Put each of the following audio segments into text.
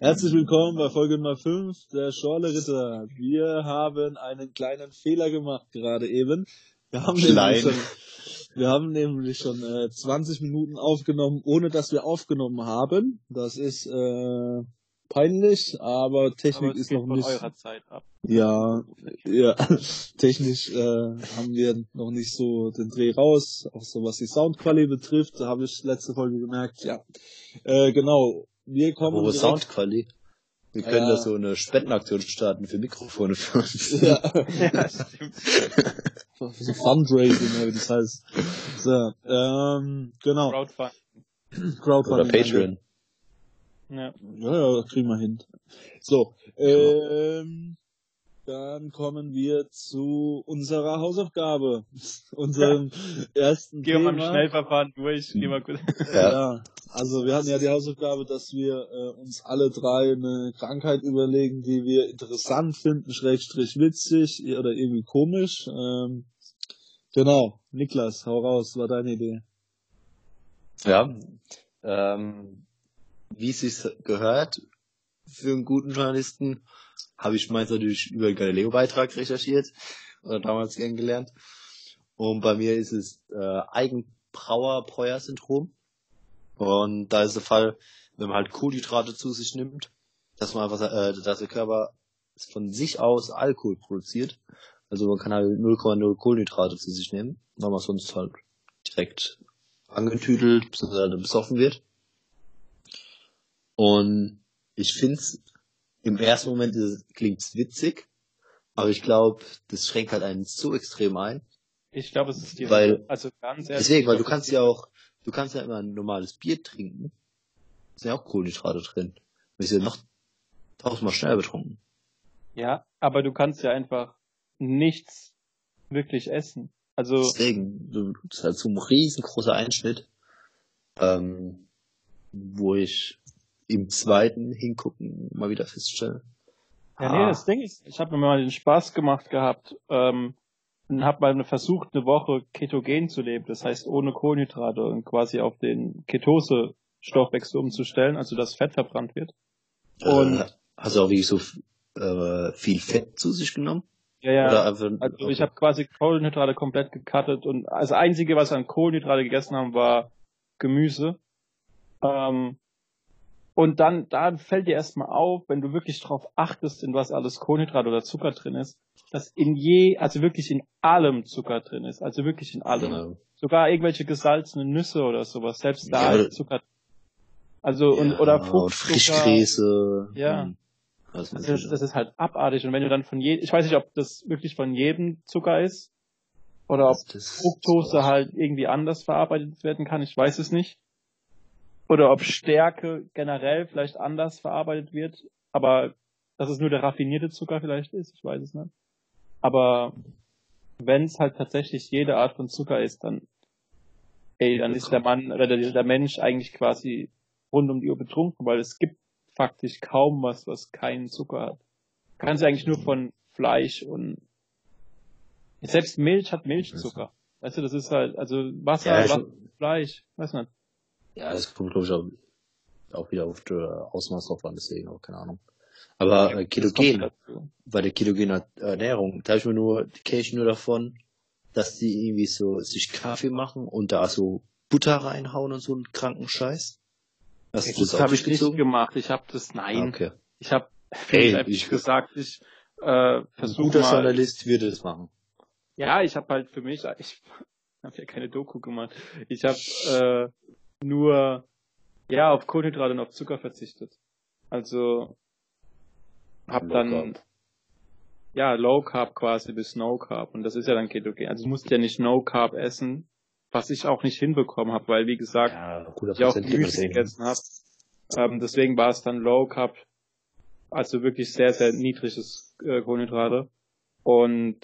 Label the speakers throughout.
Speaker 1: Herzlich willkommen bei Folge Nummer 5 der Schorle Ritter. Wir haben einen kleinen Fehler gemacht gerade eben. Wir haben
Speaker 2: Klein.
Speaker 1: nämlich schon, wir haben nämlich schon äh, 20 Minuten aufgenommen, ohne dass wir aufgenommen haben. Das ist äh, peinlich, aber Technik
Speaker 3: Aber es
Speaker 1: ist
Speaker 3: geht
Speaker 1: noch
Speaker 3: von
Speaker 1: nicht.
Speaker 3: eurer Zeit ab.
Speaker 1: Ja, ja, technisch äh, haben wir noch nicht so den Dreh raus, auch so was die Soundqualität betrifft, da habe ich letzte Folge gemerkt, ja. Äh, genau, wir kommen direkt-
Speaker 2: Soundquali. Wir können
Speaker 1: Ja.
Speaker 2: da so eine Spendenaktion starten für Mikrofone für uns.
Speaker 1: Ja,
Speaker 3: ja, stimmt.
Speaker 1: so Fundraising, oder wie das heißt. So, ähm, genau,
Speaker 3: Crowdfunding.
Speaker 1: Crowdfunding.
Speaker 2: Oder Patreon.
Speaker 3: Ja.
Speaker 1: Ja, ja, kriegen wir hin. So, ähm, dann kommen wir zu unserer Hausaufgabe, unserem ersten
Speaker 3: Gehen wir mal im
Speaker 1: Thema.
Speaker 3: Schnellverfahren durch. Gehen wir kurz.
Speaker 2: Ja.
Speaker 1: Ja, also wir hatten ja die Hausaufgabe, dass wir äh, uns alle drei eine Krankheit überlegen, die wir interessant finden, schrägstrich witzig oder irgendwie komisch. Ähm, genau, Niklas, hau raus, war deine Idee.
Speaker 2: Ja. Ähm, wie es sich gehört für einen guten Journalisten, habe ich meins natürlich über den Galileo-Beitrag recherchiert oder damals kennengelernt. Und bei mir ist es äh, Eigenbrauer-Breuer-Syndrom. Und da ist der Fall, wenn man halt Kohlenhydrate zu sich nimmt, dass man einfach, äh, dass der Körper von sich aus Alkohol produziert. Also man kann halt 0,0 Kohlenhydrate zu sich nehmen, weil man sonst halt direkt angetüdelt, beziehungsweise besoffen wird. Und ich find's, im ersten Moment ist, es- witzig, aber ich glaube, das schränkt halt einen so extrem ein.
Speaker 3: Ich glaube, es ist die
Speaker 2: Weil-
Speaker 3: Also ganz ehrlich.
Speaker 2: Deswegen, weil du kannst ja auch, du kannst ja immer ein normales Bier trinken. Da sind ja auch Kohlenhydrate drin. Du bist ja noch tausendmal schneller betrunken.
Speaker 3: Ja, aber du kannst ja einfach nichts wirklich essen. Also,
Speaker 2: Deswegen, das ist halt so ein riesengroßer Einschnitt, ähm, wo ich im zweiten Hingucken mal wieder feststelle.
Speaker 3: ja, nee,
Speaker 2: ah,
Speaker 3: das Ding ist, ich habe mir mal den Spaß gemacht gehabt, ähm, und habe mal versucht, eine Woche ketogen zu leben. Das heißt, ohne Kohlenhydrate und quasi auf den Ketose-Stoffwechsel umzustellen, also dass Fett verbrannt wird. Und-
Speaker 2: äh, hast du auch wirklich so äh, viel Fett zu sich genommen?
Speaker 3: Ja, ja.
Speaker 2: Einfach,
Speaker 3: Also
Speaker 2: okay.
Speaker 3: ich habe quasi Kohlenhydrate komplett gecuttet und das Einzige, was wir an Kohlenhydrate gegessen haben, war Gemüse. Ähm, und dann, da fällt dir erstmal auf, wenn du wirklich drauf achtest, in was alles Kohlenhydrate oder Zucker drin ist, dass in je, also wirklich in allem Zucker drin ist. Also wirklich in allem.
Speaker 2: Genau.
Speaker 3: Sogar irgendwelche gesalzenen Nüsse oder sowas. Selbst da
Speaker 2: Ja,
Speaker 3: ist Zucker. Also, und,
Speaker 2: Ja,
Speaker 3: oder
Speaker 2: und
Speaker 3: Fruchtzucker.
Speaker 2: Frischkäse.
Speaker 3: Ja.
Speaker 2: hm, alles
Speaker 3: Das ist, das ist halt abartig. Und wenn du dann von jedem, ich weiß nicht, ob das wirklich von jedem Zucker ist, oder ob Fructose halt irgendwie anders verarbeitet werden kann, ich weiß es nicht. Oder ob Stärke generell vielleicht anders verarbeitet wird, aber dass es nur der raffinierte Zucker vielleicht ist, ich weiß es nicht. Aber wenn es halt tatsächlich jede Art von Zucker ist, dann, ey, dann ist der Mann oder der, der Mensch eigentlich quasi rund um die Uhr betrunken, weil es gibt faktisch kaum was, was keinen Zucker hat. Kannst eigentlich nur von Fleisch und selbst Milch hat Milchzucker. Weißt du, das ist halt, also Wasser,
Speaker 2: Ja,
Speaker 3: Wasser Fleisch, weiß nicht.
Speaker 2: Ja, das kommt, glaube ich, auch, auch wieder auf das Ausmaß drauf an, deswegen auch keine Ahnung. Aber äh,
Speaker 3: Das
Speaker 2: Ketogen,
Speaker 3: dazu.
Speaker 2: bei der ketogenen Ernährung, da habe ich mir nur, kenne ich nur davon, dass die irgendwie so sich Kaffee machen und da so Butter reinhauen und so einen kranken Scheiß. Hast du
Speaker 3: Das
Speaker 2: auch
Speaker 3: habe ich nicht gemacht. Ich habe das, nein.
Speaker 2: Ah, Okay.
Speaker 3: Ich habe
Speaker 2: Ey,
Speaker 3: einfach
Speaker 2: ich-
Speaker 3: gesagt, ich äh,
Speaker 2: Ein
Speaker 3: versuche
Speaker 2: guter
Speaker 3: mal.
Speaker 2: Journalist würde das machen.
Speaker 3: Ja, ich habe halt für mich, ich habe ja keine Doku gemacht. Ich habe äh, nur ja auf Kohlenhydrate und auf Zucker verzichtet. Also habe
Speaker 2: Low
Speaker 3: dann
Speaker 2: Carb.
Speaker 3: ja Low Carb quasi bis No Carb und das ist ja dann Ketogen. Also du musst ja nicht No Carb essen, was ich auch nicht hinbekommen habe, weil wie gesagt
Speaker 2: Ja,
Speaker 3: ich auch Gemüse gegessen habe. Ähm, deswegen war es dann Low Carb, also wirklich sehr, sehr niedriges äh, Kohlenhydrate. Und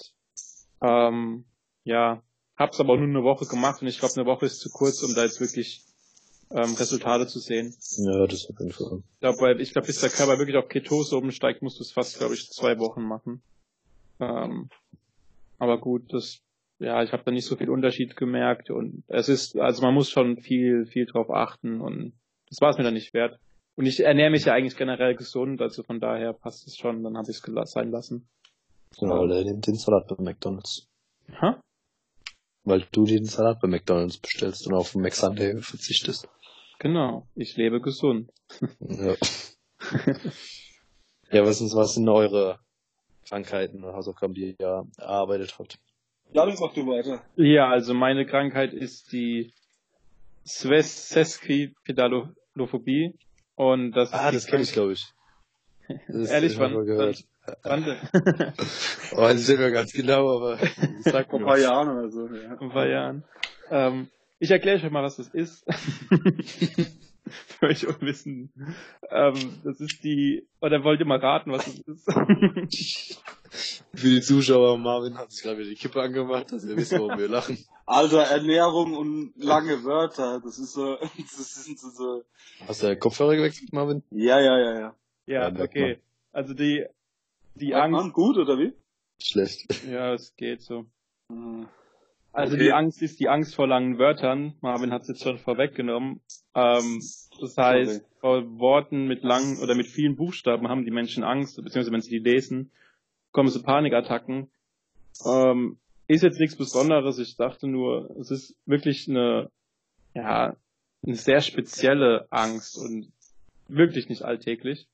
Speaker 3: ähm, ja, hab's aber auch nur eine Woche gemacht und ich glaube, eine Woche ist zu kurz, um da jetzt wirklich ähm, Resultate zu sehen.
Speaker 2: Ja, das auf jeden Fall.
Speaker 3: Ich glaube, weil ich glaube, bis der Körper wirklich auf Ketose umsteigt, musst du es fast, glaube ich, zwei Wochen machen. Ähm, aber gut, das, ja, ich habe da nicht so viel Unterschied gemerkt und es ist, also man muss schon viel, viel drauf achten und das war es mir dann nicht wert. Und ich ernähre mich ja eigentlich generell gesund, also von daher passt es schon, dann habe ich es sein lassen.
Speaker 2: Genau, weil er nimmt den Salat bei McDonalds.
Speaker 3: Ha?
Speaker 2: Weil du den Salat bei McDonalds bestellst und auf den McSunday verzichtest.
Speaker 3: Genau, ich lebe gesund.
Speaker 2: Ja. ja, was, sind, was sind eure Krankheiten und Hausaufgaben, die ihr erarbeitet habt?
Speaker 1: Ja, dann mach du weiter.
Speaker 3: Ja, also meine Krankheit ist die Sveseskipedalophobie und das
Speaker 2: Ah, das kenne ich, glaube ich. Das
Speaker 3: Ehrlich, wann-
Speaker 2: mal gehört.
Speaker 3: Wann?
Speaker 2: Oh, das ist mir ganz genau, aber sag
Speaker 1: Vor
Speaker 2: mir
Speaker 1: ein paar. Jahren oder so, ja.
Speaker 3: Vor ein paar Jahren. Ähm, ich erkläre euch mal, was das ist. Für euch Unwissenden. Ähm, das ist die, oder wollt ihr mal raten, was das ist?
Speaker 2: Für die Zuschauer, Marvin hat sich gerade wieder die Kippe angemacht, dass wir wissen, warum wir lachen.
Speaker 1: Alter, Ernährung und lange Wörter, das ist so, das sind so, so
Speaker 2: Hast du Kopfhörer gewechselt, Marvin?
Speaker 1: ja, ja, ja, ja.
Speaker 3: ja,
Speaker 2: Ja,
Speaker 3: okay. Also die, die? Angst,
Speaker 1: gut, oder wie?
Speaker 2: Schlecht.
Speaker 3: ja, es geht so.
Speaker 1: Hm.
Speaker 3: Also
Speaker 1: Okay.
Speaker 3: die Angst ist die Angst vor langen Wörtern. Marvin hat es jetzt schon vorweggenommen. Ähm, das heißt,
Speaker 1: Sorry.
Speaker 3: vor Worten mit langen oder mit vielen Buchstaben haben die Menschen Angst, beziehungsweise wenn sie die lesen, kommen so Panikattacken. Ähm, ist jetzt nichts Besonderes. Ich dachte nur, es ist wirklich eine, ja, eine sehr spezielle Angst und wirklich nicht alltäglich.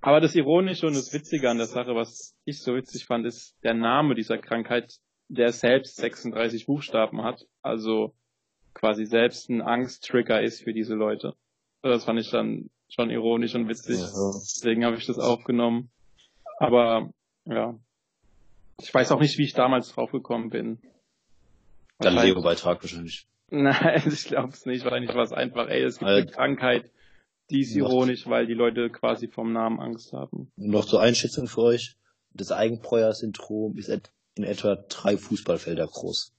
Speaker 3: Aber das Ironische und das Witzige an der Sache, was ich so witzig fand, ist der Name dieser Krankheit, der selbst 36 Buchstaben hat, also quasi selbst ein Angsttrigger ist für diese Leute. Das fand ich dann schon ironisch und witzig.
Speaker 2: Ja.
Speaker 3: Deswegen habe ich das aufgenommen. Aber ja, ich weiß auch nicht, wie ich damals draufgekommen bin.
Speaker 2: Galileo-Beitrag wahrscheinlich.
Speaker 3: Nein, ich glaube es nicht. Wahrscheinlich war es einfach, ey, es gibt
Speaker 2: Äh,
Speaker 3: eine Krankheit, die ist ironisch, weil die Leute quasi vom Namen Angst haben.
Speaker 2: Noch zur Einschätzung für euch. Das Eigenbreuer-Syndrom ist in etwa drei Fußballfelder groß.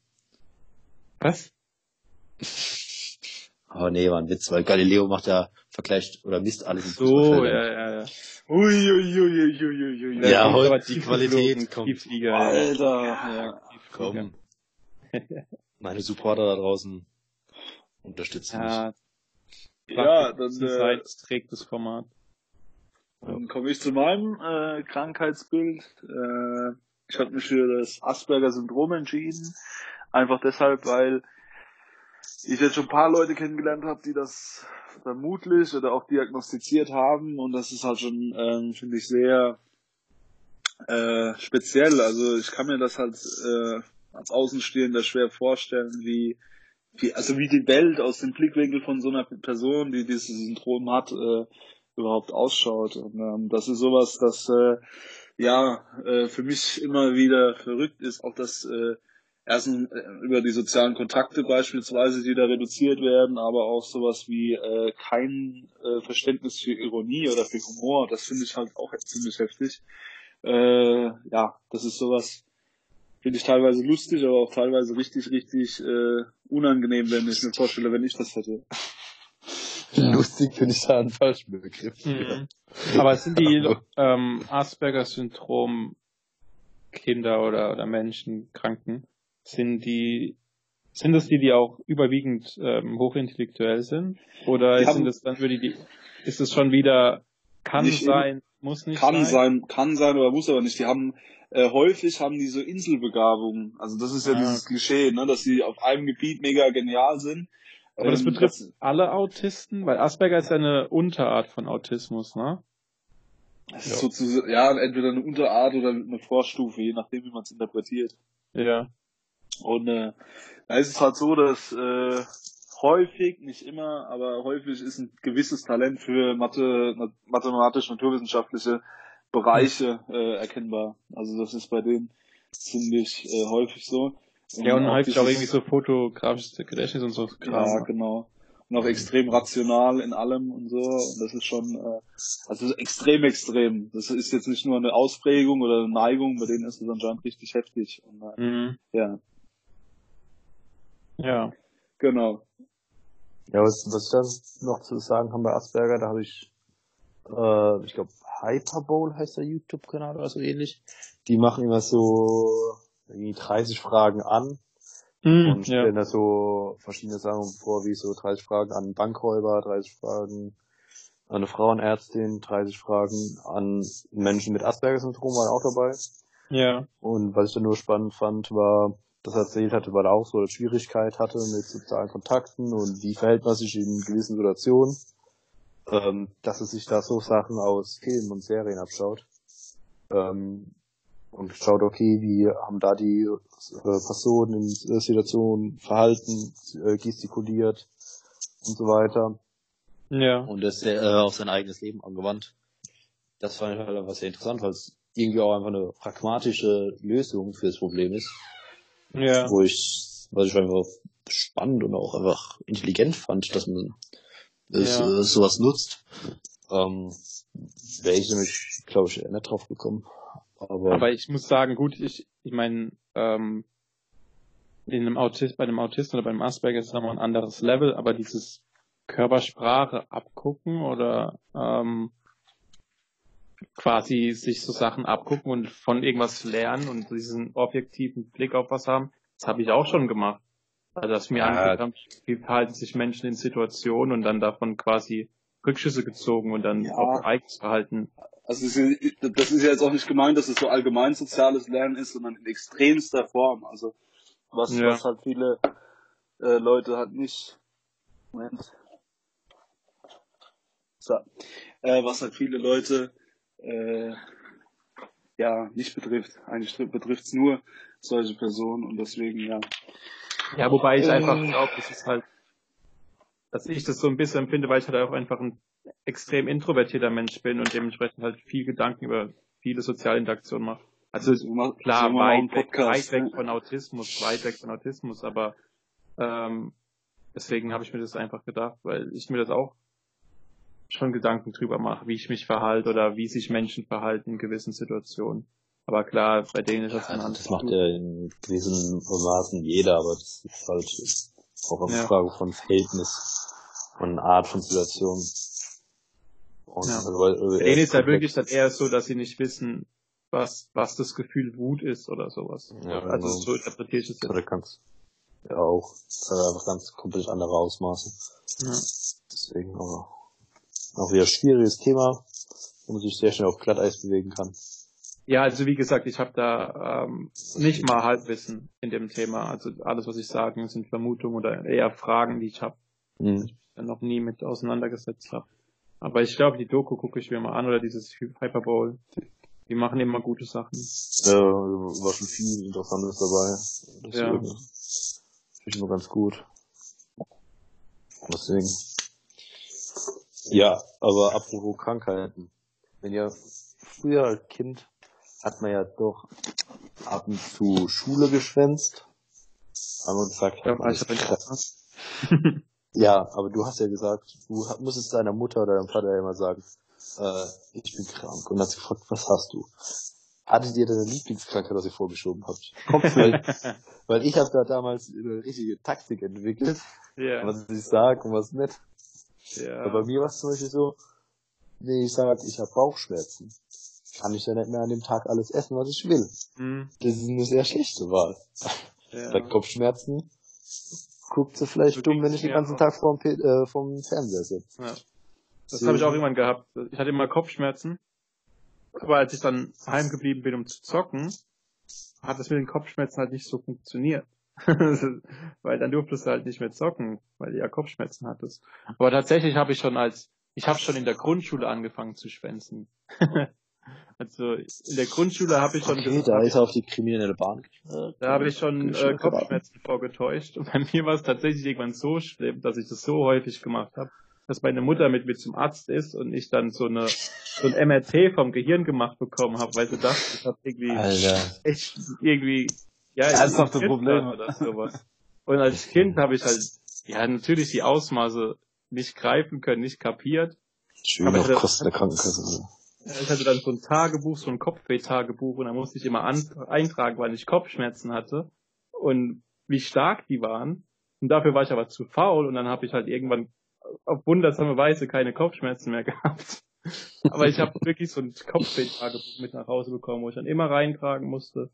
Speaker 3: Was?
Speaker 2: Aber nee, war ein Witz, weil Galileo macht ja, vergleicht oder misst alles in
Speaker 3: So, ja, ja, ja.
Speaker 1: Ui, ui, ui, ui, ui, ui.
Speaker 2: Ja, heute die Qualität kommt.
Speaker 3: Ja.
Speaker 1: Alter, ja.
Speaker 2: Komm. Meine Supporter da draußen unterstützen mich.
Speaker 3: Ja,
Speaker 1: Ja, dann, äh,
Speaker 3: trägt das Format.
Speaker 1: Dann komme ich zu meinem äh, Krankheitsbild. Äh, ich habe mich für das Asperger-Syndrom entschieden. Einfach deshalb, weil ich jetzt schon ein paar Leute kennengelernt habe, die das vermutlich oder auch diagnostiziert haben. Und das ist halt schon, ähm, finde ich, sehr äh, speziell. Also ich kann mir das halt äh, als Außenstehender schwer vorstellen, wie, wie, also wie die Welt aus dem Blickwinkel von so einer Person, die dieses Syndrom hat, äh, überhaupt ausschaut. Und ähm, das ist sowas, das äh, ja äh, für mich immer wieder verrückt ist, auch das äh, erstens äh, über die sozialen Kontakte beispielsweise, die da reduziert werden, aber auch sowas wie äh, kein äh, Verständnis für Ironie oder für Humor. Das finde ich halt auch ziemlich heftig. Äh, ja, das ist sowas, finde ich teilweise lustig, aber auch teilweise richtig, richtig äh, unangenehm, wenn ich mir vorstelle, wenn ich das hätte.
Speaker 2: Lustig finde ich da einen falschen Begriff.
Speaker 3: Mhm. Aber es sind die ähm, Asperger-Syndrom Kinder oder, oder Menschen, Kranken, sind die sind das die, die auch überwiegend ähm, hochintellektuell sind? Oder
Speaker 1: Die
Speaker 3: sind das dann würde die, ist es schon wieder, kann sein, muss nicht
Speaker 1: Kann
Speaker 3: sein?
Speaker 1: sein, kann sein, aber muss aber nicht. Die haben äh, häufig haben die so Inselbegabungen. Also das ist ja
Speaker 3: Ah.
Speaker 1: dieses Klischee, ne, dass sie auf einem Gebiet mega genial sind.
Speaker 3: Aber das
Speaker 1: Ähm,
Speaker 3: betrifft alle Autisten, weil Asperger ist ja eine Unterart von Autismus, ne?
Speaker 1: Das ist sozusagen, ja, entweder eine Unterart oder eine Vorstufe, je nachdem, wie man es interpretiert.
Speaker 3: Ja.
Speaker 1: Und äh, da ist es halt so, dass äh, häufig, nicht immer, aber häufig ist ein gewisses Talent für Mathe, na, mathematisch-naturwissenschaftliche Bereiche äh, erkennbar. Also das ist bei denen ziemlich äh, häufig so.
Speaker 3: Ja, und häufig auch
Speaker 1: dieses-
Speaker 3: irgendwie so fotografisches Gedächtnis und so Kram.
Speaker 1: Ja, genau. Und auch extrem rational in allem und so. Und das ist schon, äh, also extrem, extrem. Das ist jetzt nicht nur eine Ausprägung oder eine Neigung, bei denen ist es anscheinend richtig heftig. Und, äh,
Speaker 3: Mhm.
Speaker 1: ja,
Speaker 3: Ja.
Speaker 1: genau.
Speaker 2: Ja, was, was ich da noch zu sagen kann bei Asperger, da habe ich, äh, ich glaube, Hyperbowl heißt der YouTube-Kanal oder so ähnlich. Die machen immer so irgendwie 30 Fragen an
Speaker 3: Mhm,
Speaker 2: und
Speaker 3: ja.
Speaker 2: stellen da so verschiedene Sachen vor, wie so 30 Fragen an Bankräuber, 30 Fragen eine Frauenärztin, 30 Fragen an Menschen mit Asperger-Syndrom waren auch dabei.
Speaker 3: Ja.
Speaker 2: Und was ich dann nur spannend fand, war, dass er erzählt hatte, weil er auch so eine Schwierigkeit hatte mit sozialen Kontakten und wie verhält man sich in gewissen Situationen, ähm, dass er sich da so Sachen aus Filmen und Serien abschaut. Ähm, und schaut, okay, wie haben da die äh, Personen in äh, Situationen verhalten, äh, gestikuliert und so weiter.
Speaker 3: Ja.
Speaker 2: Und das äh, auf sein eigenes Leben angewandt. Das fand ich halt einfach sehr interessant, weil es irgendwie auch einfach eine pragmatische Lösung für das Problem ist.
Speaker 3: Ja.
Speaker 2: Wo ich, was ich einfach spannend und auch einfach intelligent fand, dass man das,
Speaker 3: Ja.
Speaker 2: äh, sowas nutzt. Ähm, Wäre ich nämlich, glaube ich, eher nicht drauf gekommen. Aber,
Speaker 3: Aber ich muss sagen, gut, ich, ich meine, ähm, in einem Autist, bei einem Autisten oder beim Asperger ist es nochmal ein anderes Level, aber dieses Körpersprache abgucken oder ähm, quasi sich so Sachen abgucken und von irgendwas lernen und diesen objektiven Blick auf was haben, das habe ich auch schon gemacht. Also dass mir
Speaker 2: Ja.
Speaker 3: angeguckt haben, wie verhalten sich Menschen in Situationen und dann davon quasi Rückschlüsse gezogen und dann
Speaker 4: Ja.
Speaker 3: auf eigenes Verhalten.
Speaker 4: Also das ist ja jetzt auch nicht gemeint, dass es so allgemein soziales Lernen ist, sondern in extremster Form. Also was,
Speaker 3: Ja.
Speaker 4: was halt viele äh, Leute halt nicht. Moment. So. Äh, was halt viele Leute äh, ja nicht betrifft. Eigentlich betrifft es nur solche Personen und deswegen ja.
Speaker 3: Ja, wobei ich
Speaker 4: Äh.
Speaker 3: einfach glaube, das ist halt, dass ich das so ein bisschen empfinde, weil ich halt auch einfach ein extrem introvertierter Mensch bin und dementsprechend halt viel Gedanken über viele soziale Interaktionen mache. Also klar, weit weg,
Speaker 4: Podcast,
Speaker 3: weit weg
Speaker 4: ne?
Speaker 3: von Autismus, weit weg von Autismus, aber ähm, deswegen habe ich mir das einfach gedacht, weil ich mir das auch schon Gedanken drüber mache, wie ich mich verhalte oder wie sich Menschen verhalten in gewissen Situationen. Aber klar, bei denen ist das
Speaker 2: ja,
Speaker 3: ein
Speaker 2: das macht ja in gewissen Maßen jeder, aber das ist halt auch eine
Speaker 3: Ja.
Speaker 2: Frage von Verhältnis, von Art von Situation. Und
Speaker 3: Ja.
Speaker 2: also, weil,
Speaker 3: Bei denen ist ja wirklich dann eher so, dass sie nicht wissen, was, was das Gefühl Wut ist oder sowas.
Speaker 2: Ja,
Speaker 3: also
Speaker 2: genau.
Speaker 3: so interpretiere ich es jetzt.
Speaker 2: Oder kannst ja auch äh, einfach ganz komplett andere Ausmaße.
Speaker 3: Ja.
Speaker 2: Deswegen aber auch wieder schwieriges Thema, wo man sich sehr schnell auf Glatteis bewegen kann.
Speaker 3: Ja, also wie gesagt, ich habe da ähm, nicht mal Halbwissen in dem Thema. Also alles, was ich sage, sind Vermutungen oder eher Fragen, die ich habe,
Speaker 2: Mhm.
Speaker 3: noch nie mit auseinandergesetzt habe. Aber ich glaube, die Doku gucke ich mir mal an oder dieses Hyperbowl. Die machen immer gute Sachen.
Speaker 2: Ja, war schon viel Interessantes dabei.
Speaker 3: Ja.
Speaker 2: Deswegen finde ich nur ganz gut. Deswegen. Ja, aber apropos Krankheiten. Wenn ihr früher als Kind hat man ja doch ab und zu Schule geschwänzt. Haben wir gesagt,
Speaker 3: Ja,
Speaker 2: man
Speaker 3: ich hab.
Speaker 2: Ja, aber du hast ja gesagt, du musstest deiner Mutter oder deinem Vater ja immer sagen, äh, ich bin krank. Und dann hat sie gefragt, was hast du? Hattet ihr deine Lieblingskrankheit, was ihr vorgeschoben habt? Kopfweh. Weil ich habe da damals eine richtige Taktik entwickelt,
Speaker 3: ja,
Speaker 2: was ich sag und was nicht. Aber bei mir war es zum Beispiel so, nee, ich sag, ich habe Bauchschmerzen. Kann ich ja nicht mehr an dem Tag alles essen, was ich will.
Speaker 3: Hm,
Speaker 2: Das ist eine sehr schlechte Wahl. Bei
Speaker 3: ja.
Speaker 2: Kopfschmerzen guckt sie vielleicht
Speaker 3: So
Speaker 2: dumm, wenn ich den ganzen
Speaker 3: auch.
Speaker 2: Tag vorm, äh, vom Fernseher sitze.
Speaker 3: Ja. Das habe ich auch irgendwann gehabt. Ich hatte immer Kopfschmerzen. Aber als ich dann heimgeblieben bin, um zu zocken, hat das mit den Kopfschmerzen halt nicht so funktioniert. weil dann durftest du halt nicht mehr zocken, weil du ja Kopfschmerzen hattest. Aber tatsächlich habe ich schon als, ich habe schon in der Grundschule angefangen zu schwänzen. also in der Grundschule habe ich schon
Speaker 2: Okay,
Speaker 3: gesagt,
Speaker 2: da ist er auf die kriminelle Bahn.
Speaker 3: Da habe ich schon äh. Kopfschmerzen vorgetäuscht. Und bei mir war es tatsächlich irgendwann so schlimm, dass ich das so häufig gemacht habe, dass meine Mutter mit mir zum Arzt ist und ich dann so eine so ein MRT vom Gehirn gemacht bekommen habe, weil sie dachte, ich habe irgendwie
Speaker 2: Alter.
Speaker 3: echt irgendwie ja
Speaker 1: Ernsthafte Probleme.
Speaker 3: oder sowas. Und als Kind habe ich halt ja natürlich die Ausmaße nicht greifen können, nicht kapiert.
Speaker 2: Schön
Speaker 3: Aber
Speaker 2: auf Kosten der Krankenkasse.
Speaker 3: Ich hatte dann so ein Tagebuch, so ein Kopfweh-Tagebuch und da musste ich immer an, eintragen, weil ich Kopfschmerzen hatte und wie stark die waren. Und dafür war ich aber zu faul und dann habe ich halt irgendwann auf wundersame Weise keine Kopfschmerzen mehr gehabt. Aber ich habe wirklich so ein Kopfweh-Tagebuch mit nach Hause bekommen, wo ich dann immer reintragen musste.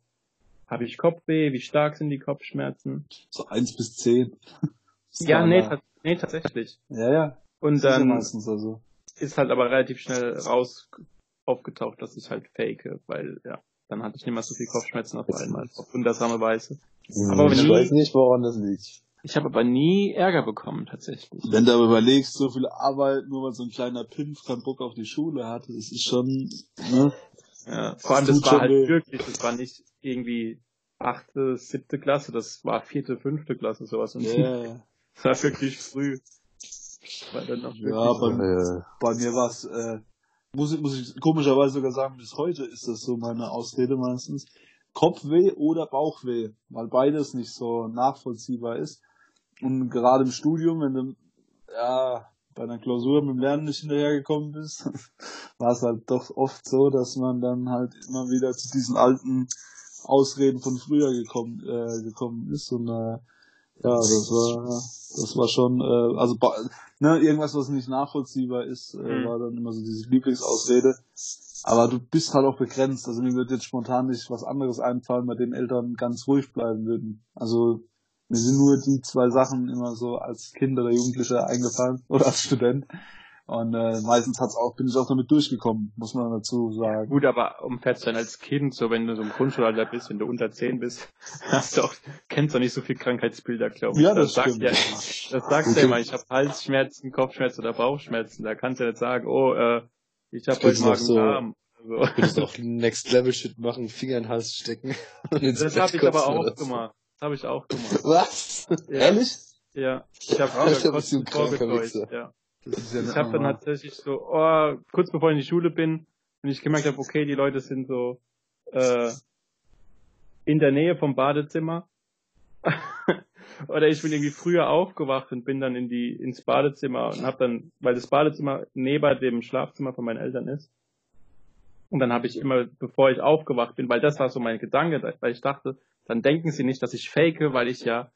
Speaker 3: Habe ich Kopfweh? Wie stark sind die Kopfschmerzen?
Speaker 1: So eins bis zehn.
Speaker 3: Ja, nee, ta nee, tatsächlich.
Speaker 1: Ja, ja.
Speaker 3: Und
Speaker 1: Das ist ja
Speaker 3: dann
Speaker 1: also.
Speaker 3: ist halt aber relativ schnell raus aufgetaucht, dass ich halt fake, weil ja, dann hatte ich nicht mehr so viel Kopfschmerzen auf einmal, auf wundersame Weise.
Speaker 2: Aber ich
Speaker 3: nie-
Speaker 2: weiß nicht, woran das liegt.
Speaker 3: Ich habe aber nie Ärger bekommen, tatsächlich.
Speaker 1: Wenn du aber überlegst, so viel Arbeit, nur weil so ein kleiner Pimpf keinen Bock auf die Schule hat, das ist schon, ne?
Speaker 3: Ja, vor allem,
Speaker 1: Das
Speaker 3: war halt
Speaker 1: weh.
Speaker 3: wirklich, das war nicht irgendwie achte, siebte Klasse, das war vierte, fünfte Klasse, sowas. Und
Speaker 1: Ja,
Speaker 3: das war wirklich früh. War dann auch wirklich
Speaker 1: Ja,
Speaker 3: so.
Speaker 1: beim-
Speaker 2: Äh,
Speaker 1: bei mir war's, äh, muss ich, muss ich komischerweise sogar sagen, bis heute ist das so meine Ausrede meistens. Kopfweh oder Bauchweh, weil beides nicht so nachvollziehbar ist. Und gerade im Studium, wenn du, ja, bei einer Klausur mit dem Lernen nicht hinterhergekommen bist, war es halt doch oft so, dass man dann halt immer wieder zu diesen alten Ausreden von früher gekommen, äh, gekommen ist und, äh, ja, das war, das war schon, äh, also, ne, irgendwas, was nicht nachvollziehbar ist, äh,
Speaker 3: Mhm.
Speaker 1: war dann immer so diese Lieblingsausrede. Aber du bist halt auch begrenzt. Also mir wird jetzt spontan nicht was anderes einfallen, bei den Eltern ganz ruhig bleiben würden. Also mir sind nur die zwei Sachen immer so als Kind oder Jugendlicher eingefallen oder als Student. Und äh, meistens hat's auch, bin ich auch damit durchgekommen, muss man dazu sagen.
Speaker 3: Gut, aber um zu sein als Kind, so wenn du so im Grundschulalter bist, wenn du unter 10 bist, hast du auch, kennst du nicht so viel Krankheitsbilder, glaube ich.
Speaker 1: Ja, das
Speaker 3: sagt
Speaker 1: stimmt.
Speaker 3: ja, das sagst du ja immer, ich habe Halsschmerzen, Kopfschmerzen oder Bauchschmerzen. Da kannst du jetzt sagen, oh, äh, ich habe heute
Speaker 2: auch so-
Speaker 3: Magen-Darm. So.
Speaker 2: Du könntest auch Next Level Shit machen, Finger in den Hals stecken. Und ins
Speaker 3: Das habe ich aber auch
Speaker 2: so.
Speaker 3: gemacht. Das habe ich auch gemacht.
Speaker 2: Was?
Speaker 3: Ja.
Speaker 1: Ehrlich?
Speaker 3: Ja, ich habe
Speaker 2: Alter,
Speaker 3: früher
Speaker 2: bist du ein kranker. Wichser.
Speaker 3: Ja.
Speaker 1: Ja
Speaker 3: Ich habe dann tatsächlich so, oh, kurz bevor ich in die Schule bin und ich gemerkt habe, okay, die Leute sind so äh, in der Nähe vom Badezimmer. Oder ich bin irgendwie früher aufgewacht und bin dann in die ins Badezimmer und habe dann, weil das Badezimmer neben dem Schlafzimmer von meinen Eltern ist. Und dann habe ich immer, bevor ich aufgewacht bin, weil das war so mein Gedanke, weil ich dachte, dann denken sie nicht, dass ich fake, weil ich ja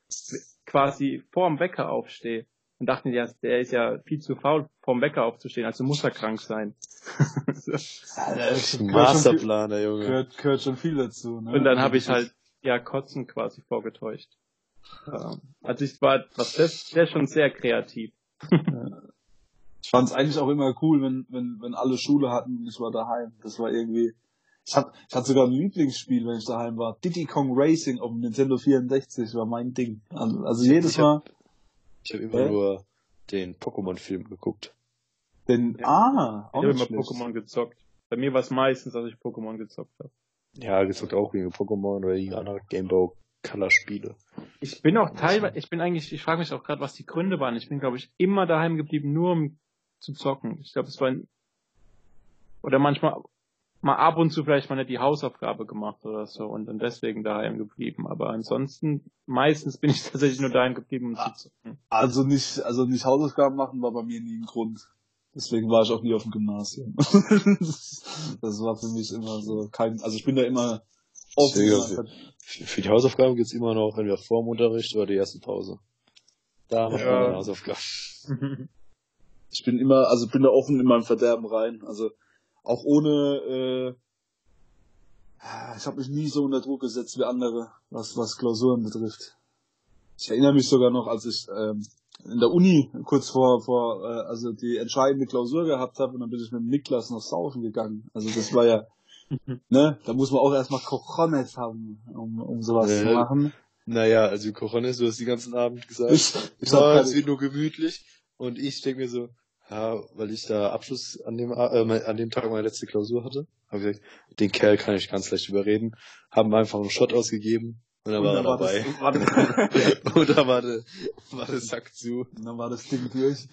Speaker 3: quasi vorm Wecker aufstehe. Und dachten, ja, der ist ja viel zu faul, vorm Wecker aufzustehen, also muss er krank sein. So.
Speaker 2: Masterplaner, Junge.
Speaker 1: Gehört, gehört schon viel dazu. Ne?
Speaker 3: Und dann habe ich halt ja Kotzen quasi vorgetäuscht. Ähm, Also ich war, was das, der ist schon sehr kreativ.
Speaker 1: Ich fand es eigentlich auch immer cool, wenn, wenn, wenn alle Schule hatten und ich war daheim. Das war irgendwie. Ich, hab, ich hatte sogar ein Lieblingsspiel, wenn ich daheim war. Diddy Kong Racing auf dem Nintendo 64 war mein Ding. Also, also jedes
Speaker 2: Ich hab-
Speaker 1: Mal.
Speaker 2: Ich habe immer
Speaker 1: Hä?
Speaker 2: nur den Pokémon-Film geguckt.
Speaker 1: Denn,
Speaker 3: Ja.
Speaker 1: ah,
Speaker 3: Ich
Speaker 1: auch
Speaker 3: habe
Speaker 1: nicht
Speaker 3: immer. Pokémon gezockt. Bei mir war es meistens, dass ich Pokémon gezockt habe.
Speaker 2: Ja, gezockt auch gegen Pokémon oder gegen andere Gameboy Color Spiele.
Speaker 3: Ich bin auch teilweise, ich bin eigentlich, ich frage mich auch gerade, was die Gründe waren. Ich bin, glaube ich, immer daheim geblieben, nur um zu zocken. Ich glaube, es war ein, oder manchmal mal ab und zu vielleicht mal nicht die Hausaufgabe gemacht oder so und dann deswegen daheim geblieben. Aber ansonsten, meistens bin ich tatsächlich nur daheim geblieben, um zu zocken.
Speaker 1: Also nicht, also nicht Hausaufgaben machen war bei mir nie ein Grund. Deswegen war ich auch nie auf dem Gymnasium. das war für mich immer so kein, also ich bin da immer offen.
Speaker 2: Für für die Hausaufgaben gibt's immer noch entweder vorm Unterricht oder die erste Pause. Da macht
Speaker 3: Ja.
Speaker 2: man eine Hausaufgaben.
Speaker 1: Ich bin immer, also bin da offen in mein Verderben rein. Also auch ohne, äh, ich habe mich nie so unter Druck gesetzt wie andere, was was Klausuren betrifft. Ich erinnere mich sogar noch, als ich ähm, in der Uni kurz vor vor äh, also die entscheidende Klausur gehabt habe und dann bin ich mit Niklas noch saufen gegangen. Also das war ja, ne, da muss man auch erstmal Cojones haben, um um sowas
Speaker 2: Ja.
Speaker 1: zu machen.
Speaker 2: Naja, also Coronis, du hast den ganzen Abend gesagt,
Speaker 1: Ich, ich
Speaker 2: oh,
Speaker 1: hab
Speaker 2: es wird nur gemütlich. Und ich denke mir so, ja, weil ich da Abschluss an dem, äh, an dem Tag meine letzte Klausur hatte, ich gesagt, den Kerl kann ich ganz leicht überreden, haben einfach einen Shot ausgegeben und dann
Speaker 1: und
Speaker 2: war er dabei.
Speaker 1: das, war das,
Speaker 2: und dann war der, war der Sack zu.
Speaker 1: Und dann war das Ding durch.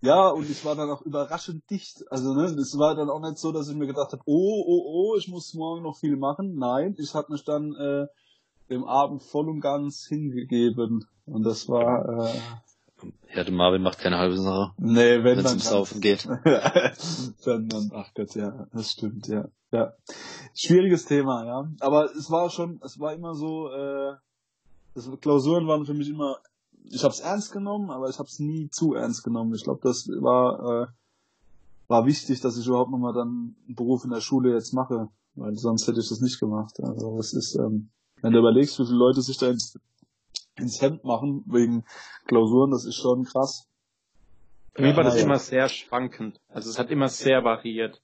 Speaker 1: Ja, und ich war dann auch überraschend dicht. Also, ne, es war dann auch nicht so, dass ich mir gedacht habe, oh, oh, oh, ich muss morgen noch viel machen. Nein, ich habe mich dann äh, dem Abend voll und ganz hingegeben. Und das war, äh,
Speaker 2: Der Marvin macht keine halbe Sache,
Speaker 1: nee, wenn
Speaker 2: es ums Saufen geht.
Speaker 1: dann, dann, ach Gott, ja, das stimmt, ja. ja. Schwieriges Thema, ja. Aber es war schon, es war immer so, äh, das, Klausuren waren für mich immer, ich habe es ernst genommen, aber ich habe es nie zu ernst genommen. Ich glaube, das war, äh, war wichtig, dass ich überhaupt nochmal dann einen Beruf in der Schule jetzt mache, weil sonst hätte ich das nicht gemacht. Also es ist, ähm, wenn du überlegst, wie viele Leute sich da ins, Hemd machen wegen Klausuren, das ist schon krass.
Speaker 3: Bei mir war das
Speaker 1: Ja,
Speaker 3: immer sehr schwankend. Also es hat immer sehr variiert.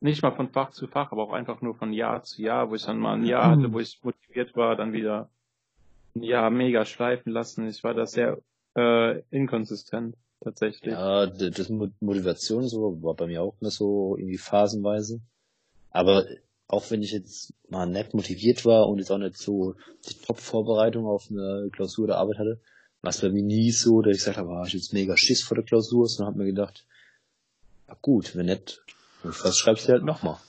Speaker 3: Nicht mal von Fach zu Fach, aber auch einfach nur von Jahr zu Jahr, wo ich dann mal ein Jahr hatte, wo ich motiviert war, dann wieder ein Jahr mega schleifen lassen. Ich war da sehr äh, inkonsistent, tatsächlich.
Speaker 2: Ja, das Mo- Motivation so war bei mir auch immer so irgendwie phasenweise. Aber auch wenn ich jetzt mal nett motiviert war und jetzt auch nicht so die Top-Vorbereitung auf eine Klausur oder Arbeit hatte, war es bei mir nie so, dass ich gesagt habe, ah, ich hab jetzt mega Schiss vor der Klausur, sondern habe mir gedacht, ja gut, wenn nicht, was schreibst du halt nochmal?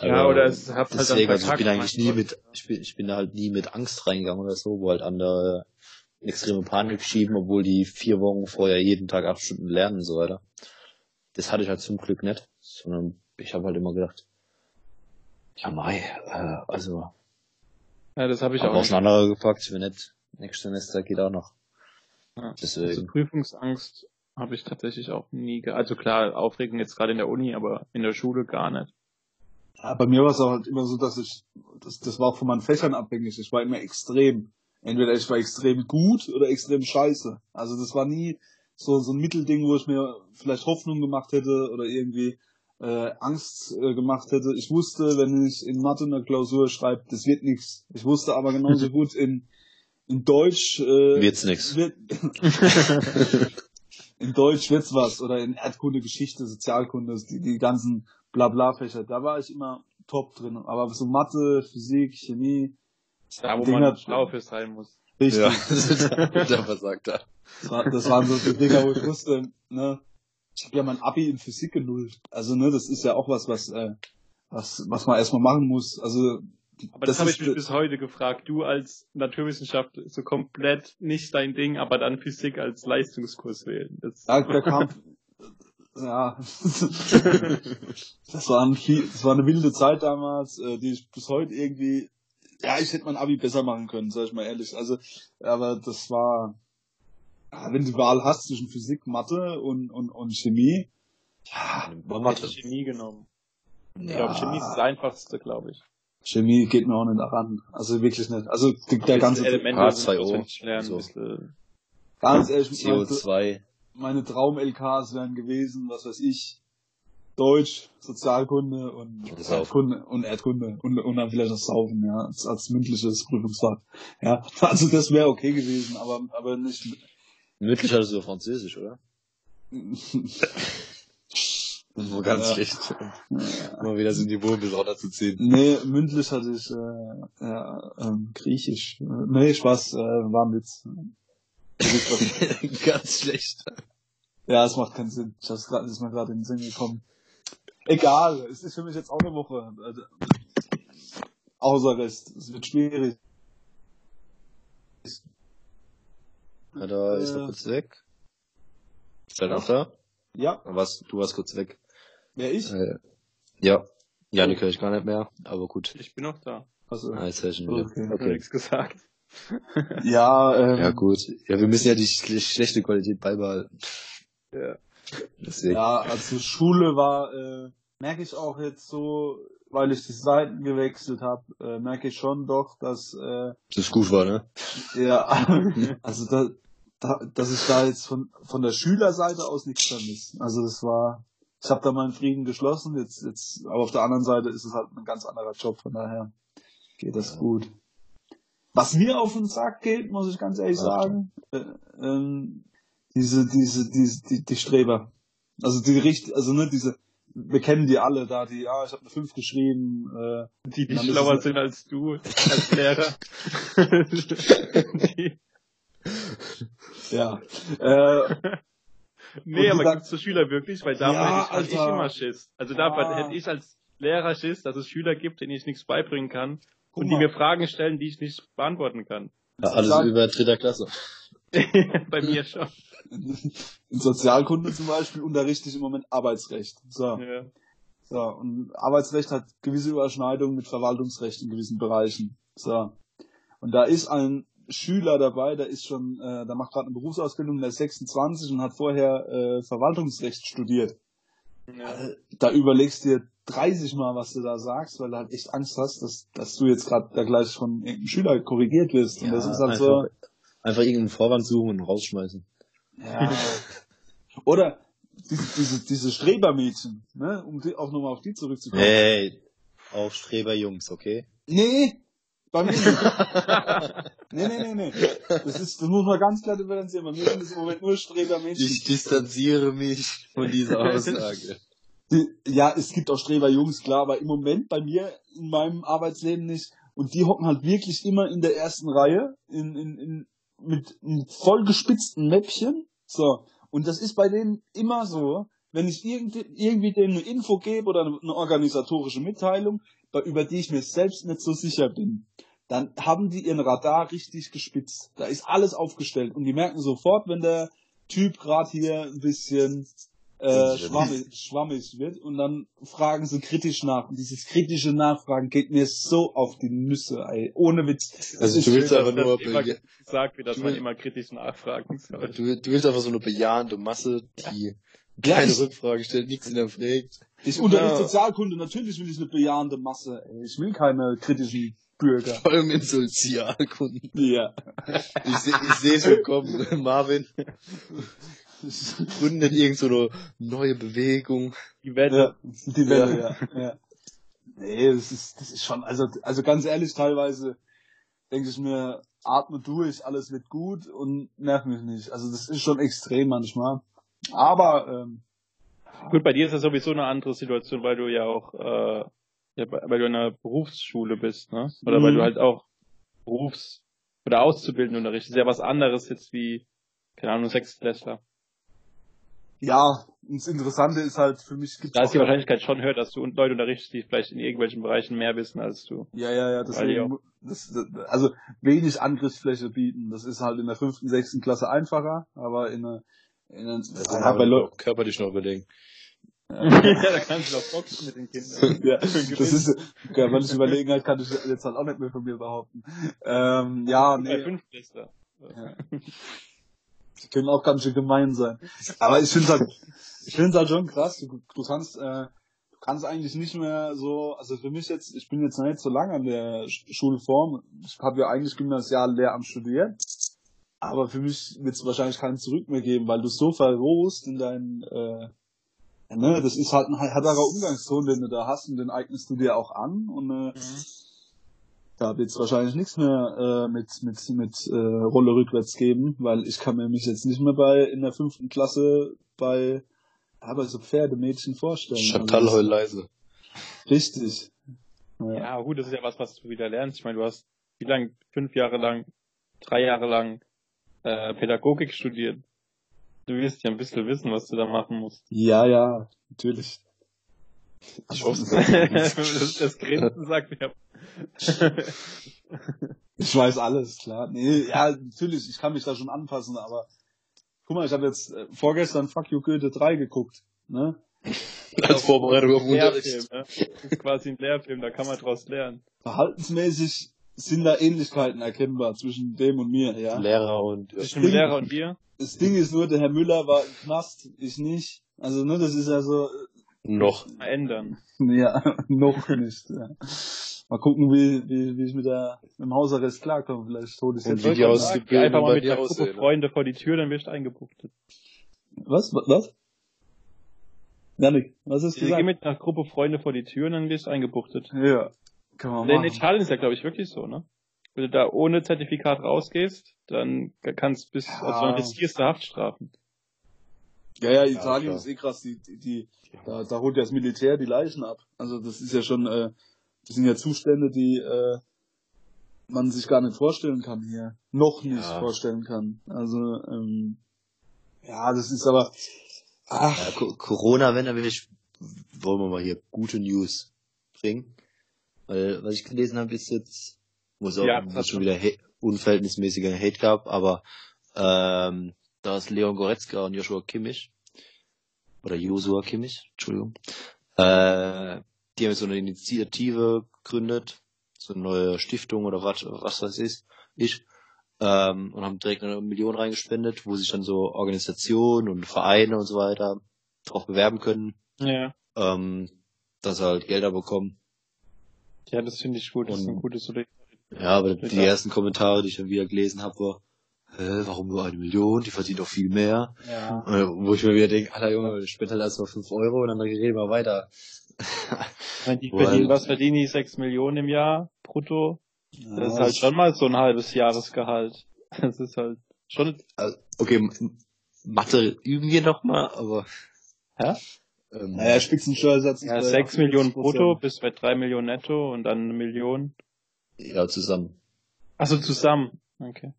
Speaker 3: Ja, oder es hat halt
Speaker 2: deswegen, also ich bin eigentlich nie mit, ich bin, ich bin da halt nie mit Angst reingegangen oder so, wo halt andere extreme Panik schieben, obwohl die vier Wochen vorher jeden Tag acht Stunden lernen und so weiter. Das hatte ich halt zum Glück nicht, sondern ich habe halt immer gedacht, ja Mai, äh, also
Speaker 3: Ja, das habe ich
Speaker 2: hab
Speaker 3: auch.
Speaker 2: auseinandergepackt, wenn nicht, nächstes Semester geht auch noch.
Speaker 3: Ja. Also
Speaker 2: Deswegen.
Speaker 3: Prüfungsangst habe ich tatsächlich auch nie. Ge also klar, Aufregung jetzt gerade in der Uni, aber in der Schule gar nicht.
Speaker 1: Ja, bei mir war es auch halt immer so, dass ich, das, das war auch von meinen Fächern abhängig. Ich war immer extrem. Entweder ich war extrem gut oder extrem scheiße. Also das war nie so, so ein Mittelding, wo ich mir vielleicht Hoffnung gemacht hätte oder irgendwie äh, Angst äh, gemacht hätte. Ich wusste, wenn ich in Mathe eine Klausur schreibe, das wird nichts. Ich wusste aber genauso gut in, in Deutsch äh,
Speaker 2: Wird's nix.
Speaker 1: Wird, in Deutsch wird's was oder in Erdkunde, Geschichte, Sozialkunde, die, die ganzen Blabla-Fächer, da war ich immer top drin. Aber so Mathe, Physik, Chemie,
Speaker 3: Da, wo
Speaker 1: Dinger-
Speaker 3: man schlau für sein muss.
Speaker 1: richtig.
Speaker 2: Ja, der versagt da.
Speaker 1: Das, war, das waren so die Dinger, wo ich wusste, ne, ich habe ja mein Abi in Physik genullt. Also, ne, das ist ja auch was, was, äh, was, was man erstmal machen muss. Also,
Speaker 3: Aber das, habe
Speaker 1: ist
Speaker 3: ich mich bis heute gefragt. Du als Naturwissenschaftler so komplett nicht dein Ding, aber dann Physik als Leistungskurs wählen. Das,
Speaker 1: Ja, da kam, ja, das war, ein das war eine wilde Zeit damals, äh, die ich bis heute irgendwie, ja, ich hätte mein Abi besser machen können, sag ich mal ehrlich. Also, aber das war, ja, wenn du die Wahl hast zwischen Physik, Mathe und, und, und Chemie, ja,
Speaker 2: War
Speaker 3: hätte ich Chemie genommen. Ich
Speaker 1: ja,
Speaker 3: glaube, Chemie ist das einfachste, glaube ich.
Speaker 1: Chemie geht mir auch nicht daran. Also wirklich nicht. Also die, der ganze,
Speaker 3: Elemente
Speaker 2: H2O,
Speaker 3: auswendig lernen,
Speaker 2: so.
Speaker 3: ein bisschen.
Speaker 1: ganz ehrlich, meine,
Speaker 2: CO2.
Speaker 1: meine Traum-LKs wären gewesen, was weiß ich, Deutsch, Sozialkunde und. Erdkunde und Erdkunde und, und dann vielleicht das Saufen, ja, als, als mündliches Prüfungsfach. Ja, also das wäre okay gewesen, aber aber nicht.
Speaker 2: Mündlich hattest du Französisch, oder? Nur ganz
Speaker 1: Ja.
Speaker 2: schlecht. Mal wieder so ein Niveau ein bisschen runterzuziehen.
Speaker 1: nee, mündlich hatte ich äh, ja, ähm, Griechisch. Nee, Spaß, äh, war ein Witz.
Speaker 2: ganz schlecht.
Speaker 1: Ja, es macht keinen Sinn. Ich hab's grad, ist mir gerade in den Sinn gekommen. Egal, es ist für mich jetzt auch eine Woche. Also, außer Rest. Es wird schwierig.
Speaker 2: Ja, da ist
Speaker 1: Äh.
Speaker 2: er kurz weg. Ist er noch da?
Speaker 1: Ja,
Speaker 2: Was? Du warst kurz weg.
Speaker 1: wer ich?
Speaker 2: Äh, ja. Janik höre ich gar nicht mehr, aber gut.
Speaker 3: Ich bin noch da.
Speaker 1: Also,
Speaker 2: Ah, jetzt höre ich ihn wieder.
Speaker 1: Okay.
Speaker 3: Ich habe nichts gesagt.
Speaker 1: ja, ähm,
Speaker 2: Ja, gut. Ja, wir müssen ja die schle schlechte Qualität beibehalten.
Speaker 3: Ja.
Speaker 2: Deswegen.
Speaker 1: ja, also Schule war, äh, merke ich auch jetzt so, weil ich die Seiten gewechselt habe, äh, merke ich schon doch, dass äh,
Speaker 2: Das gut war, ne?
Speaker 1: ja, also da, da, dass ich da jetzt von von der Schülerseite aus nichts vermisse. Also das war, ich habe da meinen Frieden geschlossen. Jetzt jetzt, aber auf der anderen Seite ist es halt ein ganz anderer Job. Von daher geht das gut. Was mir auf den Sack geht, muss ich ganz ehrlich sagen, äh, ähm, diese diese diese die, die Streber. Also die richt, also ne diese wir kennen die alle da, die, ja, ich habe eine 5 geschrieben, äh,
Speaker 3: Die, die schlauer
Speaker 1: es-
Speaker 3: sind als du, als Lehrer. die,
Speaker 1: ja. Äh,
Speaker 3: nee, aber
Speaker 1: die
Speaker 3: gibt's so Schüler wirklich? Weil davor
Speaker 1: Ja,
Speaker 3: hätte, ich, immer Schiss. Also davor
Speaker 1: Ah.
Speaker 3: hätte ich als Lehrer Schiss, dass es Schüler gibt, denen ich nichts beibringen kann
Speaker 1: guck
Speaker 3: und die
Speaker 1: mal.
Speaker 3: mir Fragen stellen, die ich nicht beantworten kann.
Speaker 2: Ja, alles über dritter Klasse.
Speaker 3: Bei mir schon.
Speaker 1: In Sozialkunde zum Beispiel unterrichte ich im Moment Arbeitsrecht. So.
Speaker 3: Ja.
Speaker 1: So, und Arbeitsrecht hat gewisse Überschneidungen mit Verwaltungsrecht in gewissen Bereichen. So. Und da ist ein Schüler dabei, der ist schon, äh, der macht gerade eine Berufsausbildung, der ist 26 und hat vorher äh, Verwaltungsrecht studiert.
Speaker 3: Ja.
Speaker 1: Äh, Da überlegst du dir 30 Mal, was du da sagst, weil du halt echt Angst hast, dass, dass du jetzt gerade da gleich von irgendeinem Schüler korrigiert wirst. Und das ist halt so,
Speaker 2: einfach, einfach irgendeinen Vorwand suchen und rausschmeißen.
Speaker 1: Ja, Oder diese, diese, diese Strebermädchen, ne? um die, auch nochmal auf die zurückzukommen.
Speaker 2: Hey, auf Streberjungs, okay?
Speaker 1: Nee, bei mir nicht. nee, nee, nee, nee. Das ist, das muss man ganz klar differenzieren. Bei mir sind es im Moment nur Strebermädchen.
Speaker 2: Ich distanziere mich von dieser Aussage.
Speaker 1: Die, ja, es gibt auch Streberjungs, klar, aber im Moment bei mir in meinem Arbeitsleben nicht. Und die hocken halt wirklich immer in der ersten Reihe, in, in, in, mit, mit voll gespitzten Mäppchen. So. Und das ist bei denen immer so, wenn ich irgendwie, irgendwie denen eine Info gebe oder eine organisatorische Mitteilung, über die ich mir selbst nicht so sicher bin, dann haben die ihren Radar richtig gespitzt. Da ist alles aufgestellt und die merken sofort, wenn der Typ gerade hier ein bisschen äh, schwammig, schwammig wird und dann fragen sie kritisch nach. Und dieses kritische Nachfragen geht mir so auf die Nüsse, ey. Ohne Witz.
Speaker 2: Also du willst einfach nur
Speaker 3: gesagt, wie dass man immer kritisch nachfragen soll.
Speaker 2: du, du willst einfach so eine bejahende Masse, die
Speaker 1: Ja,
Speaker 2: keine Rückfrage stellt, nichts hinterfragt.
Speaker 1: Ich unterrichte
Speaker 3: Ja.
Speaker 1: Sozialkunde, natürlich will ich eine bejahende Masse. Ey. Ich will keine kritischen Bürger.
Speaker 2: Vor allem in Sozialkunden.
Speaker 1: Ja.
Speaker 2: Ich sehe ich seh schon kommen. Marvin gründet irgend so eine neue Bewegung.
Speaker 3: Die Wette.
Speaker 1: ja. Die Welle, ja. ja. Nee, das ist, das ist schon, also, also ganz ehrlich, teilweise denke ich mir, atme durch, alles wird gut und nerv mich nicht. Also das ist schon extrem manchmal. Aber ähm,
Speaker 3: Gut, bei dir ist das sowieso eine andere Situation, weil du ja auch, äh, ja, weil du in einer Berufsschule bist, ne? Oder
Speaker 1: Mhm.
Speaker 3: weil du halt auch Berufs- oder Auszubildende unterrichtest. Das ist ja was anderes jetzt wie, keine Ahnung, Sechstklässler.
Speaker 1: Ja, und das Interessante ist halt, für mich gibt
Speaker 3: Da ist die Wahrscheinlichkeit schon höher, dass du Leute unterrichtest, die vielleicht in irgendwelchen Bereichen mehr wissen als du.
Speaker 1: Ja, ja, ja, deswegen, das, das, also wenig Angriffsfläche bieten. Das ist halt in der fünften, sechsten Klasse einfacher, aber in der, in der,
Speaker 2: Das
Speaker 1: ja, bei Leuten,
Speaker 2: körperlich noch überlegen.
Speaker 3: ja, da kannst du doch boxen mit den Kindern.
Speaker 1: ja, das ist, ja, wenn ich überlegen halt, kann ich jetzt halt auch nicht mehr von mir behaupten. Ähm, ja,
Speaker 3: Bei
Speaker 1: nee,
Speaker 3: Fünftklässler.
Speaker 1: Ja. die können auch ganz schön gemein sein. Aber ich finde halt, ich finde halt schon krass. Du, du kannst, äh, du kannst eigentlich nicht mehr so, also für mich jetzt, ich bin jetzt noch nicht so lange an der Sch- Schulform. Ich habe ja eigentlich Gymnasial Lehramt studiert. Aber für mich wird es wahrscheinlich keinen Zurück mehr geben, weil du so verrohst in deinen, äh, ne, das ist halt ein härterer Umgangston, den du da hast und den eignest du dir auch an und äh, da wird es wahrscheinlich nichts mehr äh, mit mit mit äh, Rolle rückwärts geben, weil ich kann mir mich jetzt nicht mehr bei in der fünften Klasse bei ja, bei so Pferdemädchen vorstellen.
Speaker 2: Chantal
Speaker 1: Also,
Speaker 2: heul leise.
Speaker 1: Richtig. Ja.
Speaker 3: Ja, gut, das ist ja was, was du wieder lernst. Ich meine, du hast wie lang, fünf Jahre lang, drei Jahre lang äh, Pädagogik studiert. Du wirst ja ein bisschen wissen, was du da machen musst.
Speaker 1: ja, ja, natürlich.
Speaker 2: Ich hoffe,
Speaker 3: das, das Grinsen sagt mir.
Speaker 1: Ich weiß alles, klar. Nee, ja, natürlich, ich kann mich da schon anpassen, aber guck mal, ich habe jetzt äh, vorgestern Fuck You Goethe 3 geguckt, ne?
Speaker 2: als Vorbereitung auf
Speaker 3: Lehrfilm,
Speaker 2: Unterricht.
Speaker 3: ne? Das ist quasi ein Lehrfilm, da kann man draus lernen.
Speaker 1: Verhaltensmäßig sind da Ähnlichkeiten erkennbar zwischen dem und mir, ja.
Speaker 2: Lehrer und ja.
Speaker 3: Zwischen dem Lehrer und dir.
Speaker 1: Das Ding ist nur, der Herr Müller war im Knast, ich nicht. Also, ne, das ist ja so,
Speaker 2: noch.
Speaker 3: Mal ändern.
Speaker 1: ja, noch nicht. Ja. Mal gucken, wie, wie, wie ich mit, der, mit dem Hausarrest klarkomme. Vielleicht hole ich jetzt
Speaker 2: wie aus-
Speaker 3: Geh einfach mal mit einer Gruppe
Speaker 2: aussehen?
Speaker 3: Freunde vor die Tür, dann wirst du eingebuchtet.
Speaker 1: Was? Was? Janik, was hast du
Speaker 3: Geh
Speaker 1: gesagt?
Speaker 3: mit einer Gruppe Freunde vor die Tür, dann wirst du eingebuchtet.
Speaker 1: Ja, kann man
Speaker 3: In
Speaker 1: machen.
Speaker 3: Italien ist ja, glaube ich, wirklich so, ne? Wenn du da ohne Zertifikat rausgehst, dann kannst bis,
Speaker 1: Ja.
Speaker 3: also dann riskierst du Haftstrafen.
Speaker 1: Ja, ja, Italien
Speaker 2: klar.
Speaker 1: ist eh krass. Die, die, die, da, da holt ja das Militär die Leichen ab. Also das ist ja schon, äh, das sind ja Zustände, die äh, man sich gar nicht vorstellen kann hier. Noch nicht
Speaker 2: Ja.
Speaker 1: vorstellen kann. Also, ähm, ja, das ist aber, ach,
Speaker 2: Ja, Co- Corona, wenn, dann will ich, wollen wir mal hier gute News bringen. Weil, was ich gelesen habe, ist jetzt, wo es auch
Speaker 3: Ja,
Speaker 2: schon
Speaker 3: schon.
Speaker 2: wieder ha unverhältnismäßiger Hate gab, aber ähm, da ist Leon Goretzka und Joshua Kimmich, oder Joshua Kimmich, Entschuldigung, äh, die haben jetzt so eine Initiative gegründet, so eine neue Stiftung oder was, was das ist, ich, ähm, und haben direkt eine Million reingespendet, wo sich dann so Organisationen und Vereine und so weiter drauf bewerben können,
Speaker 3: Ja.
Speaker 2: ähm, dass sie halt Gelder bekommen.
Speaker 3: Ja, das finde ich gut. Das ist
Speaker 2: Und-
Speaker 3: ein gutes Solid.
Speaker 2: Ja, aber die ersten Kommentare, die ich dann wieder gelesen habe, war, hä, warum nur eine Million? Die verdient doch viel mehr.
Speaker 1: Ja.
Speaker 2: Äh, Wo ich mir wieder denke, Alter Junge, spend halt erstmal 5 Euro und dann reden wir weiter.
Speaker 3: Wenn die
Speaker 2: Weil-
Speaker 3: verdienen, was verdienen die? 6 Millionen im Jahr brutto? Das ist halt schon mal so ein halbes Jahresgehalt. Das ist halt schon,
Speaker 2: Also, okay, Mathe üben wir nochmal, aber.
Speaker 3: Hä?
Speaker 2: Ähm,
Speaker 1: Naja, Spitzensteuersatz ist
Speaker 3: ja,
Speaker 1: bei
Speaker 3: 6 Millionen
Speaker 1: 58%.
Speaker 3: brutto bis bei 3 Millionen netto und dann eine Million.
Speaker 2: ja, zusammen.
Speaker 3: Also zusammen. Okay.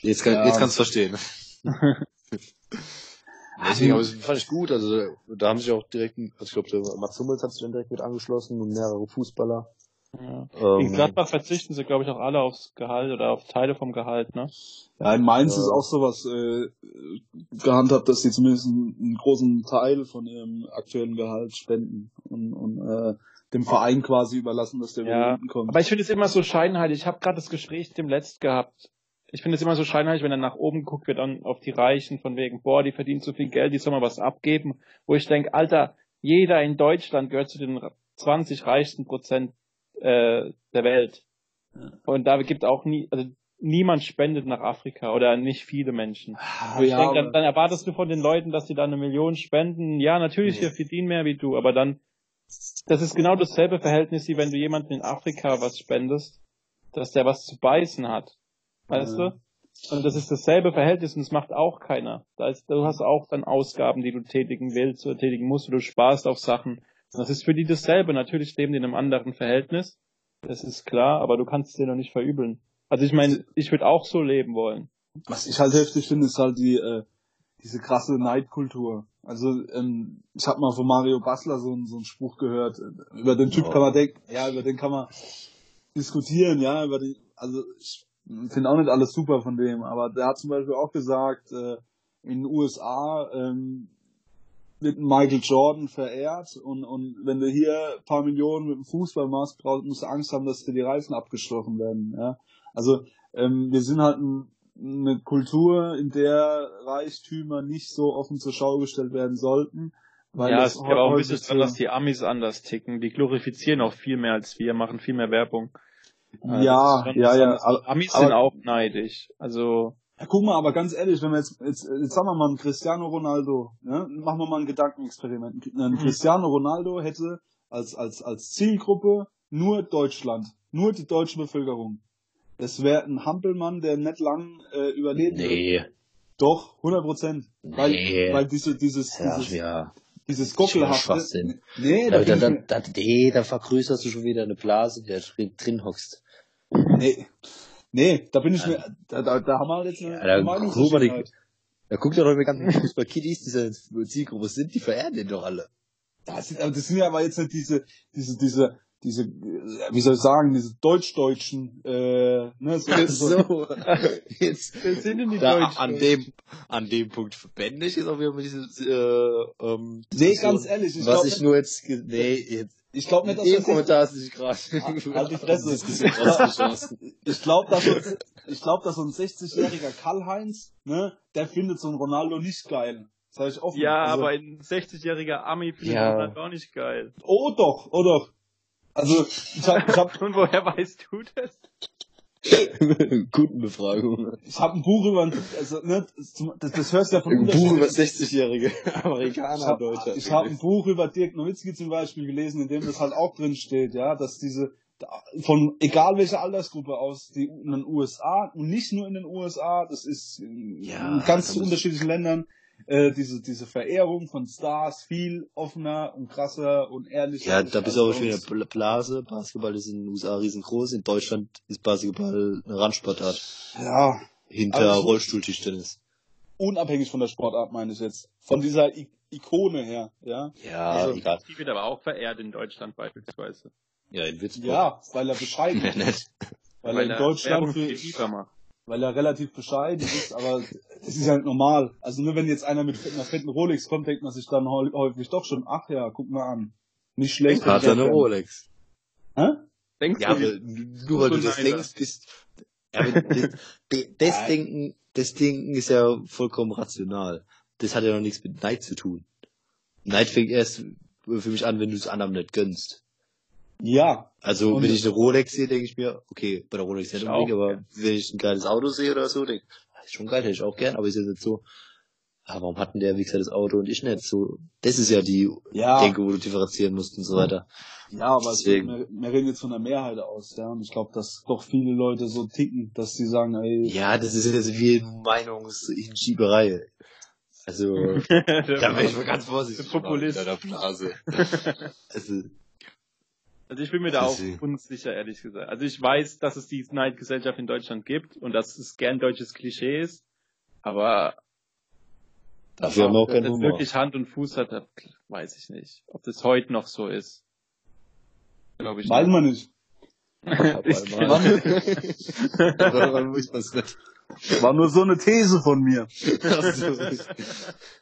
Speaker 2: Jetzt, kann,
Speaker 1: Ja.
Speaker 2: jetzt kannst du verstehen. Deswegen, aber das fand ich gut. Also da haben sich auch direkt, also ich glaube, der Mats Hummels hat sich dann direkt mit angeschlossen und mehrere Fußballer.
Speaker 3: Ja.
Speaker 2: Ähm,
Speaker 3: In Gladbach verzichten sie, glaube ich, auch alle aufs Gehalt oder auf Teile vom Gehalt, ne?
Speaker 1: Ja, in Mainz
Speaker 2: Ja.
Speaker 1: ist auch sowas äh, gehandhabt, dass sie zumindest einen, einen großen Teil von ihrem aktuellen Gehalt spenden und, und äh, dem Verein quasi überlassen, dass der
Speaker 3: Ja,
Speaker 1: wieder unten kommt.
Speaker 3: Aber ich finde es immer so scheinheilig. Ich habe gerade das Gespräch dem Letzt gehabt. Ich finde es immer so scheinheilig, wenn dann nach oben geguckt wird an, auf die Reichen, von wegen, boah, die verdienen zu viel Geld, die soll mal was abgeben. Wo ich denke, Alter, jeder in Deutschland gehört zu den 20 reichsten Prozent äh, der Welt. Und da gibt auch nie, also niemand spendet nach Afrika oder nicht viele Menschen.
Speaker 1: Ah,
Speaker 3: Wo ich
Speaker 1: ja,
Speaker 3: denke, dann, dann erwartest du von den Leuten, dass die da eine Million spenden. Ja, natürlich,
Speaker 2: Nee.
Speaker 3: wir verdienen mehr wie du, aber dann, das ist genau dasselbe Verhältnis, wie wenn du jemanden in Afrika was spendest, dass der was zu beißen hat. Weißt
Speaker 1: Ja.
Speaker 3: du? Und das ist dasselbe Verhältnis und das macht auch keiner. Da ist, du hast auch dann Ausgaben, die du tätigen willst oder tätigen musst, oder du sparst auf Sachen. Und das ist für die dasselbe. Natürlich leben die in einem anderen Verhältnis. Das ist klar, aber du kannst es dir noch nicht verübeln. Also ich meine, ich würde auch so leben wollen.
Speaker 1: Was ich halt heftig finde, ist halt die äh, diese krasse Neidkultur. Also ähm, ich habe mal von Mario Basler so, einen- so einen Spruch gehört. Über den Typ
Speaker 2: Ja.
Speaker 1: kann man denken, ja, über den kann man diskutieren, ja, über den, also ich finde auch nicht alles super von dem, aber der hat zum Beispiel auch gesagt, äh, in den USA ähm, wird Michael Jordan verehrt und, und wenn du hier ein paar Millionen mit dem Fußball machst, brauchst, musst du Angst haben, dass dir die Reifen abgestochen werden. Ja? Also ähm, wir sind halt ein, eine Kultur, in der Reichtümer nicht so offen zur Schau gestellt werden sollten. Weil
Speaker 3: ja, es ist aber auch ein bisschen
Speaker 1: so-
Speaker 3: dran, dass die Amis anders ticken. Die glorifizieren auch viel mehr als wir, machen viel mehr Werbung. Also
Speaker 1: Ja,
Speaker 3: schon
Speaker 1: ja, ja,
Speaker 3: Amis
Speaker 1: aber-
Speaker 3: sind auch neidisch. Also,
Speaker 1: Ja, guck mal, aber ganz ehrlich, wenn wir jetzt, jetzt, jetzt sagen wir mal einen Cristiano Ronaldo, ne? machen wir mal ein Gedankenexperiment. Ein
Speaker 3: Mhm.
Speaker 1: Cristiano Ronaldo hätte als, als, als Zielgruppe nur Deutschland, nur die deutsche Bevölkerung. Das wäre ein Hampelmann, der nicht lang äh, überlebt.
Speaker 2: Nee.
Speaker 1: Doch, 100 Prozent. Weil,
Speaker 2: Nee.
Speaker 1: weil diese, dieses,
Speaker 2: Ja,
Speaker 1: dieses,
Speaker 2: ja.
Speaker 1: dieses. Gockelhafte. Nee,
Speaker 2: Da,
Speaker 1: da,
Speaker 2: da, da, nee, da vergrößerst du schon wieder eine Blase, der drin hockst.
Speaker 1: Nee, nee, da bin ich mir, da, da, da haben wir jetzt eine,
Speaker 2: Ja, da, guck mal, die, da guck doch die ganzen Fußball-Kiddies, diese Zielgruppe sind, die verehren den doch alle.
Speaker 1: Das sind, aber das sind ja aber jetzt nicht diese, diese, diese, diese, wie soll ich sagen, diese Deutsch-Deutschen, äh, ne, so, so.
Speaker 2: Jetzt,
Speaker 3: wer sind denn die
Speaker 2: da,
Speaker 3: Deutschen?
Speaker 2: an dem, an dem Punkt verbände ich jetzt auf jeden Fall diese, äh, ähm,
Speaker 1: Nee, ganz ehrlich, ich
Speaker 2: Was
Speaker 1: glaube
Speaker 2: ich nur jetzt, nee, jetzt,
Speaker 1: ich glaub nicht, dass
Speaker 2: dem Kommentar hast du dich gerade,
Speaker 1: Halt die Fresse.
Speaker 2: Rausgeschossen.
Speaker 1: ich glaube, dass uns, ich glaube, dass so ein 60-jähriger Karl-Heinz, ne, der findet so ein Ronaldo nicht geil. Sag ich offen.
Speaker 3: Ja,
Speaker 1: Also,
Speaker 3: aber ein 60-jähriger Ami findet
Speaker 2: Ja.
Speaker 3: das auch nicht geil.
Speaker 1: Oh doch, oh doch. Also, ich hab, ich hab,
Speaker 3: Und woher weißt du das?
Speaker 2: Kundenbefragung.
Speaker 1: ich hab ein Buch über, also, ne, das, das hörst du ja von
Speaker 2: Ein Buch über
Speaker 1: unterschiedlichen-
Speaker 2: 60-jährige
Speaker 1: Ich
Speaker 2: Amerikaner,
Speaker 1: habe
Speaker 2: Deutscher.
Speaker 1: ich hab ein Buch über Dirk Nowitzki zum Beispiel gelesen, in dem das halt auch drin steht, ja, dass diese von egal welcher Altersgruppe aus, die in den USA und nicht nur in den USA, das ist in
Speaker 2: Ja,
Speaker 1: ganz unterschiedlichen Ländern, äh, diese diese Verehrung von Stars viel offener und krasser und ehrlicher.
Speaker 2: Ja, da bist du auch
Speaker 1: bei
Speaker 2: schon in der Bla- Blase. Basketball ist in den USA riesengroß. In Deutschland ist Basketball eine Randsportart.
Speaker 1: Ja,
Speaker 2: Hinter
Speaker 1: Aber so-
Speaker 2: Rollstuhltischtennis.
Speaker 1: unabhängig von der Sportart meine ich jetzt, von dieser I Ikone her, ja.
Speaker 2: Ja,
Speaker 1: Also-
Speaker 2: egal.
Speaker 3: Die wird aber auch verehrt in Deutschland beispielsweise.
Speaker 2: Ja, in Würzburg.
Speaker 1: Ja, weil er bescheiden ist,
Speaker 2: nett.
Speaker 1: weil, er in Deutschland
Speaker 3: für macht.
Speaker 1: Weil er relativ bescheiden ist, aber es ist halt normal. Also nur wenn jetzt einer mit einer fetten Rolex kommt, denkt man sich dann häu- häufig doch schon, ach ja, guck mal an. Nicht schlecht.
Speaker 2: Hat er eine Rolex.
Speaker 1: Hä?
Speaker 3: Denkst
Speaker 2: Ja,
Speaker 3: du,
Speaker 2: aber nur weil du das denkst, bist. Ja, das, das. Denken, das Denken ist ja vollkommen rational. Das hat ja noch nichts mit Neid zu tun. Neid fängt erst für mich an, wenn du es anderen nicht gönnst.
Speaker 1: Ja,
Speaker 2: Also,
Speaker 1: Und-
Speaker 2: wenn ich eine Rolex sehe, denke ich mir, okay, bei der Rolex nicht
Speaker 3: Ich
Speaker 2: unbedingt,
Speaker 3: auch,
Speaker 2: aber
Speaker 3: ja.
Speaker 2: wenn ich ein geiles Auto sehe oder so, denke ist schon geil, hätte ich auch gern, aber ist jetzt nicht so, ah, warum hatten der Wichser das Auto und ich nicht? So, das ist ja die
Speaker 1: Ja.
Speaker 2: Denke, wo du differenzieren musst und so weiter.
Speaker 1: Ja, aber es-
Speaker 2: Deswegen.
Speaker 1: wir, wir reden jetzt von der Mehrheit aus, ja. Und ich glaube, dass doch viele Leute so ticken, dass sie sagen, ey,
Speaker 2: Ja, das ist jetzt wie Meinungsschieberei. Also, da wäre ich mal ganz vorsichtig.
Speaker 3: Populist.
Speaker 2: In deiner Blase. Also,
Speaker 3: Also ich bin mir da auch unsicher, ehrlich gesagt. Also ich weiß, dass es die Neidgesellschaft in Deutschland gibt und dass es gern deutsches Klischee ist, aber
Speaker 2: dafür haben wir auch
Speaker 3: ob
Speaker 2: keinen
Speaker 3: das
Speaker 2: Humor.
Speaker 3: wirklich Hand und Fuß hat, das weiß ich nicht. Ob das heute noch so ist. Glaube ich
Speaker 1: weiß man nicht.
Speaker 3: Ich
Speaker 2: nicht?
Speaker 1: War nur so eine These von mir.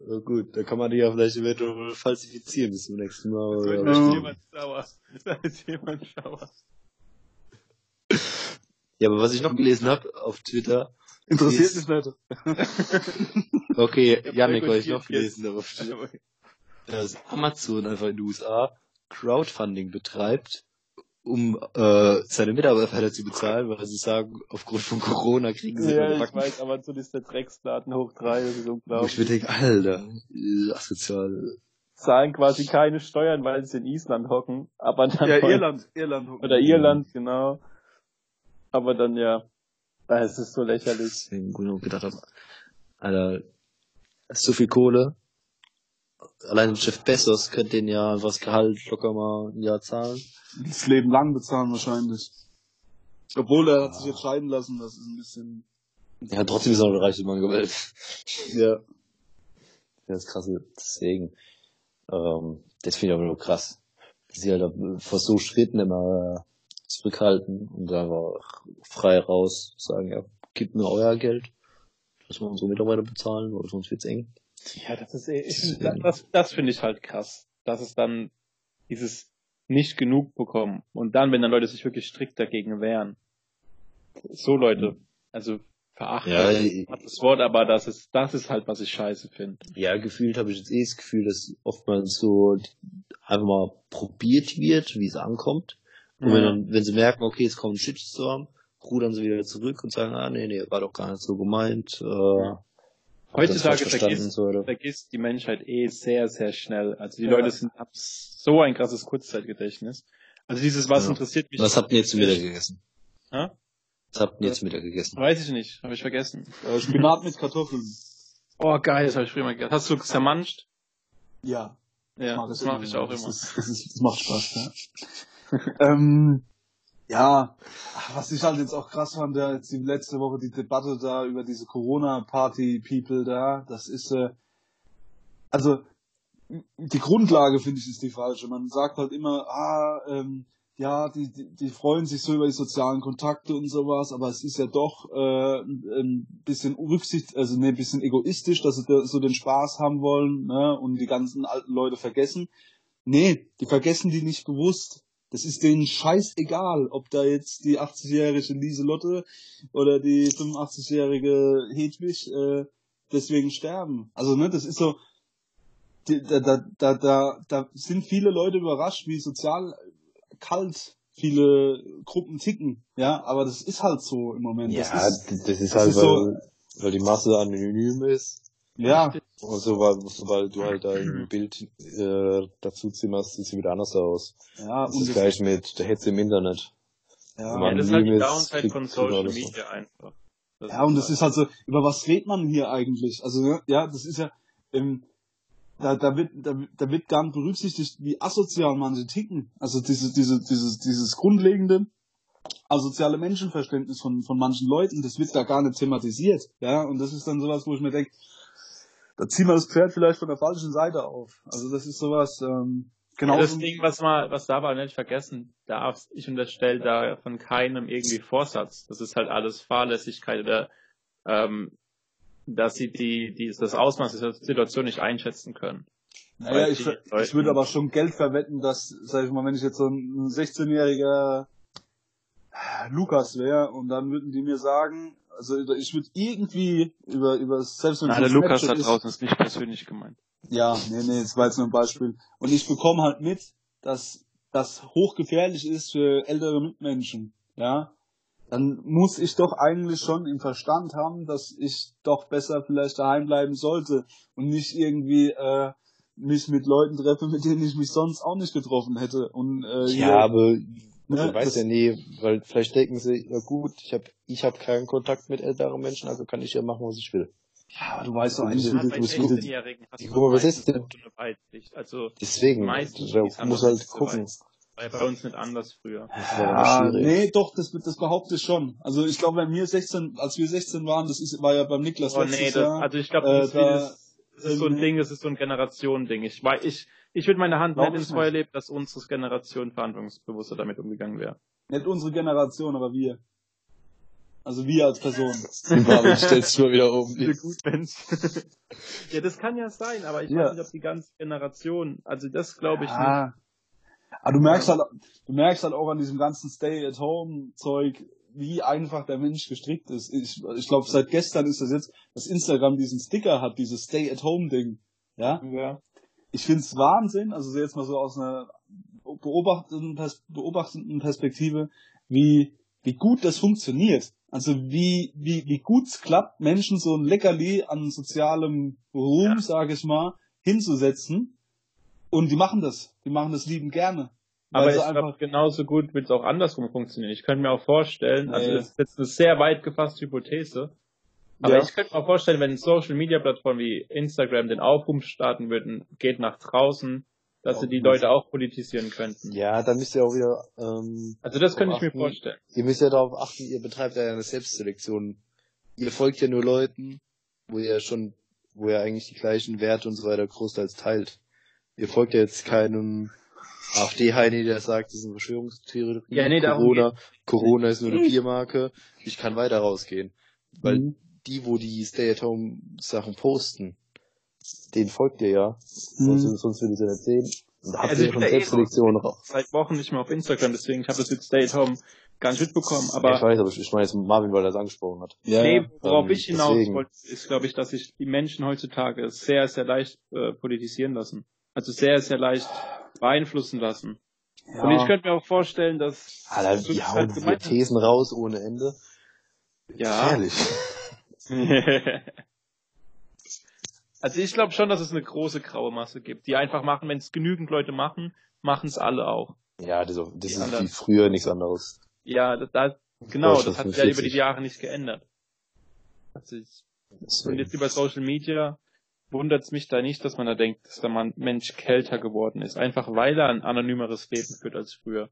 Speaker 2: Ja, gut, da kann man die ja vielleicht eventuell falsifizieren bis zum nächsten Mal.
Speaker 3: Da
Speaker 2: Oder
Speaker 3: ist
Speaker 1: Ja.
Speaker 3: jemand sauer. Da ist jemand sauer.
Speaker 2: Ja, aber was ich noch gelesen habe auf Twitter,
Speaker 1: Interessiert
Speaker 2: Ist-
Speaker 1: mich nicht.
Speaker 2: okay,
Speaker 3: Ja,
Speaker 2: Janik, was ich noch gelesen habe auf Twitter, dass Amazon einfach in den USA Crowdfunding betreibt, um äh, seine Mitarbeiter zu bezahlen, weil sie sagen, aufgrund von Corona kriegen sie
Speaker 3: Ja, ich weiß, aber so ist der Drecksladen hoch drei, das ist
Speaker 2: Wo
Speaker 3: unglaublich.
Speaker 2: ich mir denke, Alter, asozial.
Speaker 3: Zahlen quasi keine Steuern, weil sie in Island hocken, aber dann
Speaker 1: Ja, Irland, Irland.
Speaker 3: Oder Irland, genau. Aber dann ja, ah, es ist so lächerlich.
Speaker 2: Deswegen, wo ich gedacht habe, Alter, das ist so viel Kohle. Allein Jeff Bezos könnte den ja das Gehalt locker mal ein Jahr zahlen.
Speaker 1: Das Leben lang bezahlen wahrscheinlich. Obwohl er hat sich jetzt scheiden lassen, das ist ein bisschen.
Speaker 2: Ja, trotzdem ist er noch der reichste Mann gewählt.
Speaker 1: Ja.
Speaker 2: Das ist krass. Deswegen, ähm, das finde ich aber nur krass. Dass sie halt vor so Schritten immer zurückhalten und einfach frei raus sagen, ja, gebt mir euer Geld. Lassen wir unsere Mitarbeiter bezahlen, weil sonst wird's eng.
Speaker 3: Ja, das ist, ich,
Speaker 2: Deswegen.
Speaker 3: das, das finde ich halt krass. Dass es dann dieses nicht genug bekommen. Und dann, wenn dann Leute sich wirklich strikt dagegen wehren. So Leute, also verachten
Speaker 2: Ja,
Speaker 3: das Wort, aber das ist, das ist halt, was ich scheiße finde.
Speaker 2: Ja, gefühlt habe ich jetzt eh das Gefühl, dass oftmals so einfach mal probiert wird, wie es ankommt. Und wenn, dann, wenn sie merken, okay, es kommt ein Shitstorm, rudern sie wieder zurück und sagen, ah, nee, nee, war doch gar nicht so gemeint. Äh,
Speaker 3: Heutzutage vergisst,
Speaker 2: so
Speaker 3: vergisst die Menschheit eh sehr, sehr schnell. Also die
Speaker 1: Ja.
Speaker 3: Leute sind haben so ein krasses Kurzzeitgedächtnis. Also dieses, was
Speaker 2: Ja.
Speaker 3: interessiert mich.
Speaker 2: Was habt ihr jetzt zum Mittag gegessen?
Speaker 3: Hä?
Speaker 2: Was habt ihr jetzt zum Mittag gegessen?
Speaker 3: Weiß ich nicht, habe ich vergessen.
Speaker 1: Äh, Spinat mit Kartoffeln.
Speaker 3: Oh geil, das habe ich früher mal gegessen. Hast du zermanscht?
Speaker 1: Ja.
Speaker 3: Ja,
Speaker 1: Mach
Speaker 3: das mache ich auch
Speaker 1: das
Speaker 3: immer.
Speaker 1: Ist, das, ist, das macht Spaß, ja. ähm, ja, was ich halt jetzt auch krass fand, ja, jetzt die letzte Woche die Debatte da über diese Corona-Party-People da, das ist, äh, also die Grundlage, finde ich, ist die falsche. Man sagt halt immer, ah, ähm, ja, die, die, die freuen sich so über die sozialen Kontakte und sowas, aber es ist ja doch äh, ein bisschen Rücksicht, also ne, ein bisschen egoistisch, dass sie da so den Spaß haben wollen ne, und die ganzen alten Leute vergessen. Nee, die vergessen die nicht bewusst. Das ist denen scheißegal, ob da jetzt die 80-jährige Lieselotte oder die 85-jährige Hedwig äh, deswegen sterben. Also ne, das ist so, die, da, da, da, da, da sind viele Leute überrascht, wie sozial kalt viele Gruppen ticken. Ja, aber das ist halt so im Moment.
Speaker 2: Ja,
Speaker 1: das
Speaker 2: das
Speaker 1: ist,
Speaker 2: ist,
Speaker 1: das
Speaker 2: halt,
Speaker 1: ist
Speaker 2: weil,
Speaker 1: so-
Speaker 2: weil die Masse anonym ist.
Speaker 1: Ja,
Speaker 2: Und sobald, sobald du halt ein Bild äh, dazu zimmerst, sieht sie wieder anders aus.
Speaker 1: ja,
Speaker 2: Das ist gleich mit der Hetze im Internet.
Speaker 1: ja,
Speaker 3: Ja, das ist halt die Downside von Social. Media einfach. Das
Speaker 1: Ja, und das ist halt so, über was redet man hier eigentlich? Also, ne, ja, das ist ja, ähm, da, da wird, da, da wird gar nicht berücksichtigt, wie asozial manche ticken. Also diese, diese, dieses, dieses grundlegende asoziale Menschenverständnis von, von manchen Leuten, das wird da gar nicht thematisiert. Ja, und das ist dann sowas, wo ich mir denke, da ziehen wir das Pferd vielleicht von der falschen Seite auf. Also das ist sowas, ähm, genau.
Speaker 3: Ja, das Ding, was man, was dabei nicht vergessen darf, ich unterstelle da von keinem irgendwie Vorsatz. Das ist halt alles Fahrlässigkeit oder ähm, dass sie die, die das Ausmaß der Situation nicht einschätzen können.
Speaker 1: Naja, ich, ich würde aber schon Geld verwetten, dass, sag ich mal, wenn ich jetzt so ein 16-jähriger Lukas wäre und dann würden die mir sagen, also ich würde irgendwie über, über selbst wenn
Speaker 3: Na,
Speaker 1: es
Speaker 3: der Lukas da draußen ist nicht persönlich gemeint.
Speaker 1: Ja, nee, nee, das war jetzt nur ein Beispiel. Und ich bekomme halt mit, dass das hochgefährlich ist für ältere Mitmenschen, ja. dann muss ich doch eigentlich schon im Verstand haben, dass ich doch besser vielleicht daheim bleiben sollte und nicht irgendwie äh, mich mit Leuten treffe, mit denen ich mich sonst auch nicht getroffen hätte. Und äh,
Speaker 2: Ja, aber
Speaker 1: Ne,
Speaker 2: man weiß ja nie, weil vielleicht denken sie, ja gut, ich habe ich hab keinen Kontakt mit älteren Menschen, also kann ich ja machen, was ich will.
Speaker 1: ja, aber du weißt doch
Speaker 2: Du
Speaker 1: eigentlich,
Speaker 2: musst-
Speaker 1: du,
Speaker 3: bei
Speaker 1: du, du,
Speaker 3: 16-Jährigen hast du
Speaker 2: Guck mal, was ist denn?
Speaker 3: Also,
Speaker 2: Deswegen,
Speaker 3: Meistens
Speaker 2: da
Speaker 3: ist es
Speaker 2: muss
Speaker 3: anders
Speaker 2: halt gucken.
Speaker 3: war ja bei uns nicht anders früher.
Speaker 1: Ja,
Speaker 2: schwierig.
Speaker 1: nee, doch, das, das behaupte ich schon. Also ich glaube, wenn wir 16, als wir 16 waren, das ist, war ja beim Niklas
Speaker 3: Oh nee,
Speaker 1: letztes
Speaker 3: das,
Speaker 1: Jahr.
Speaker 3: also ich glaube,
Speaker 1: äh,
Speaker 3: das, ist wie
Speaker 1: da-
Speaker 3: das, ist so ein Ding, das ist so ein Generationending. Ich weiß, ich, ich würde meine Hand nicht
Speaker 1: ich
Speaker 3: ins Feuer
Speaker 1: nicht.
Speaker 3: leben, dass unsere Generation verantwortungsbewusster damit umgegangen wäre.
Speaker 1: Nicht unsere Generation, aber wir. Also wir als Person.
Speaker 2: Marvin stellst du mal wieder um.
Speaker 3: gut, wenn's. ja, das kann ja sein, aber ich
Speaker 1: Ja.
Speaker 3: weiß nicht, ob die ganze Generation, also das glaube ich nicht.
Speaker 1: Ja. Aber du merkst halt, du merkst halt auch an diesem ganzen Stay-at-Home-Zeug, wie einfach der Mensch gestrickt ist. Ich, ich glaube, seit gestern ist das jetzt, dass Instagram diesen Sticker hat, dieses Stay-at-Home-Ding. Ja?
Speaker 3: Ja.
Speaker 1: Ich finde es Wahnsinn, also jetzt mal so aus einer beobachtenden, Pers beobachtenden Perspektive, wie, wie gut das funktioniert. Also wie, wie, wie gut es klappt, Menschen so ein Leckerli an sozialem Ruhm,
Speaker 3: Ja.
Speaker 1: sage ich mal, hinzusetzen. Und die machen das. Die machen das liebend gerne.
Speaker 3: Aber ich glaube, genauso gut wird es auch andersrum funktionieren. Ich könnte mir auch vorstellen, also
Speaker 1: Nee.
Speaker 3: das ist jetzt eine sehr weit gefasste Hypothese, aber
Speaker 1: Ja.
Speaker 3: ich könnte mir vorstellen, wenn Social Media Plattformen wie Instagram den Aufruf starten würden, geht nach draußen, dass sie die Leute auch politisieren könnten.
Speaker 2: Ja, dann müsst ihr auch wieder, ähm,
Speaker 3: Also das könnte ich mir vorstellen.
Speaker 2: ihr müsst ja darauf achten, ihr betreibt ja eine Selbstselektion. Ihr folgt ja nur Leuten, wo ihr schon, wo ihr eigentlich die gleichen Werte und so weiter großteils teilt. Ihr folgt ja jetzt keinem AfD-Heini, der sagt, das ist eine Verschwörungstheorie.
Speaker 3: Ja, nee, darum
Speaker 2: Corona, Corona ist nur eine Biermarke. Ich kann weiter rausgehen. Weil
Speaker 1: Mhm.
Speaker 2: Die, wo die Stay-at-Home-Sachen posten, denen folgt ihr ja. Sonst,
Speaker 1: Mhm.
Speaker 2: sonst würde ich ja nicht sehen. Und da habt
Speaker 3: Also
Speaker 2: ihr
Speaker 3: ich
Speaker 2: schon
Speaker 3: eh
Speaker 2: Selbstselektion raus.
Speaker 3: Seit Wochen nicht mehr auf Instagram, deswegen ich habe das jetzt Stay at Home gar nicht mitbekommen.
Speaker 2: ich
Speaker 3: Aber
Speaker 2: weiß, aber ich, ich meine jetzt Marvin, weil er es angesprochen hat.
Speaker 1: Ja,
Speaker 3: nee,
Speaker 1: ja.
Speaker 3: worauf
Speaker 2: ähm,
Speaker 3: ich hinaus
Speaker 2: deswegen.
Speaker 3: wollte, ist, glaube ich, dass sich die Menschen heutzutage sehr, sehr leicht äh, politisieren lassen. Also sehr, sehr leicht beeinflussen lassen.
Speaker 1: Ja.
Speaker 3: Und ich könnte mir auch vorstellen, dass
Speaker 2: Alter, die
Speaker 3: das
Speaker 2: hauen
Speaker 3: halt ist.
Speaker 2: Thesen raus ohne Ende.
Speaker 3: Ja.
Speaker 2: Ehrlich.
Speaker 3: also ich glaube schon, dass es eine große graue Masse gibt, die einfach machen, wenn es genügend Leute machen, machen es alle auch.
Speaker 2: Ja, das, ist auch- das ist
Speaker 3: anderen.
Speaker 2: wie früher nichts anderes.
Speaker 3: Ja, das, das, genau, das hat sich ja über
Speaker 2: 45.
Speaker 3: die Jahre nicht geändert. Also ich, und jetzt über Social Media wundert es mich da nicht, dass man da denkt, dass der Mann Mensch kälter geworden ist. Einfach weil er ein anonymeres Leben führt als früher.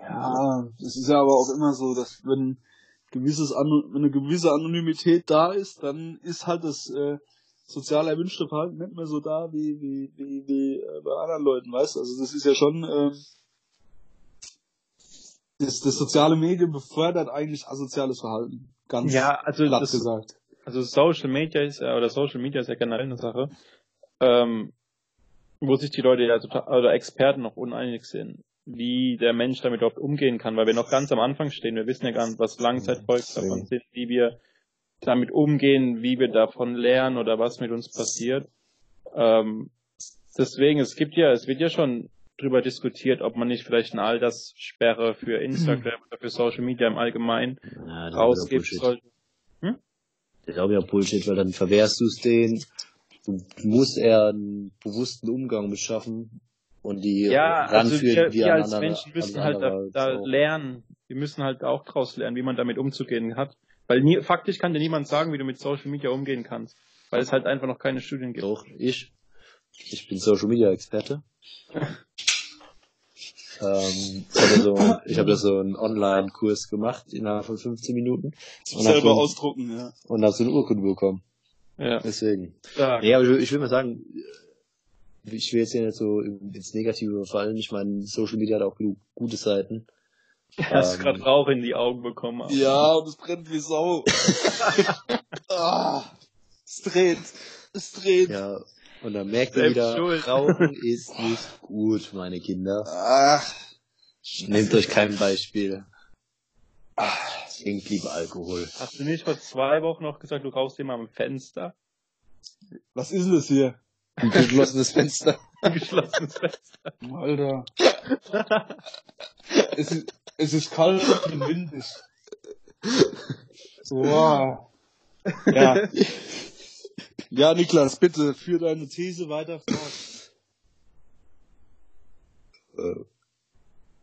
Speaker 1: Ja, es ist ja aber auch immer so, dass wenn gewisses wenn eine gewisse Anonymität da ist, dann ist halt das äh, sozial erwünschte Verhalten nicht mehr so da wie wie wie, wie äh, bei anderen Leuten, weißt? du? Also das ist ja schon ähm, das, das soziale Medium befördert eigentlich asoziales Verhalten, ganz
Speaker 3: Ja, also
Speaker 1: platt
Speaker 3: das,
Speaker 1: gesagt.
Speaker 3: also Social Media ist ja, oder Social Media ist ja generell eine Sache, ähm, wo sich die Leute ja total, oder Experten noch uneinig sind, wie der Mensch damit überhaupt umgehen kann, weil wir noch ganz am Anfang stehen. Wir wissen ja gar nicht, was Langzeitfolgen davon sind, wie wir damit umgehen, wie wir davon lernen oder was mit uns passiert. Ähm, deswegen, es gibt ja, es wird ja schon drüber diskutiert, ob man nicht vielleicht eine Alterssperre für Instagram oder für Social Media im Allgemeinen
Speaker 2: Ja,
Speaker 3: rausgeben sollte.
Speaker 2: Bullshit. Das ist auch wieder Bullshit, weil dann verwehrst du es denen. Du musst eher einen bewussten Umgang mit schaffen und die
Speaker 3: Ja, also wir, wir als Menschen müssen halt da, da
Speaker 2: auch.
Speaker 3: lernen. Wir müssen halt auch draus lernen, wie man damit umzugehen hat. Weil nie, faktisch kann dir niemand sagen, wie du mit Social Media umgehen kannst. Weil es halt einfach noch keine Studien gibt.
Speaker 2: Doch, ich. Ich bin Social Media Experte. ähm, ich habe so, ich habe so einen Online-Kurs gemacht innerhalb von 15 Minuten und hab
Speaker 1: Selber
Speaker 2: so,
Speaker 1: ausdrucken, ja.
Speaker 2: und hab so eine Urkunde bekommen.
Speaker 3: Ja.
Speaker 2: Deswegen. Ja, aber ich, will- ich will mal sagen, ich will jetzt hier nicht so ins Negative fallen. Ich meine, Social Media hat auch genug gute Seiten.
Speaker 3: Hast
Speaker 2: Ähm,
Speaker 3: gerade Rauch in die Augen bekommen. aber-
Speaker 1: Ja, und es brennt wie Sau. ah, es dreht. Es dreht.
Speaker 2: Ja, und dann merkt ihr wieder,
Speaker 3: schuld.
Speaker 2: Rauchen ist nicht gut, meine Kinder.
Speaker 1: Ach,
Speaker 2: Nehmt euch kein Beispiel. Trinkt lieber Alkohol.
Speaker 3: Hast du nicht vor zwei Wochen noch gesagt, du rauchst immer am Fenster?
Speaker 1: was ist denn das hier?
Speaker 2: Ein geschlossenes Fenster.
Speaker 3: Ein geschlossenes Fenster.
Speaker 1: Alter. Es ist, es ist kalt und windig. Wow. Ja. ja, Niklas, bitte, führ deine These weiter fort.
Speaker 2: Äh,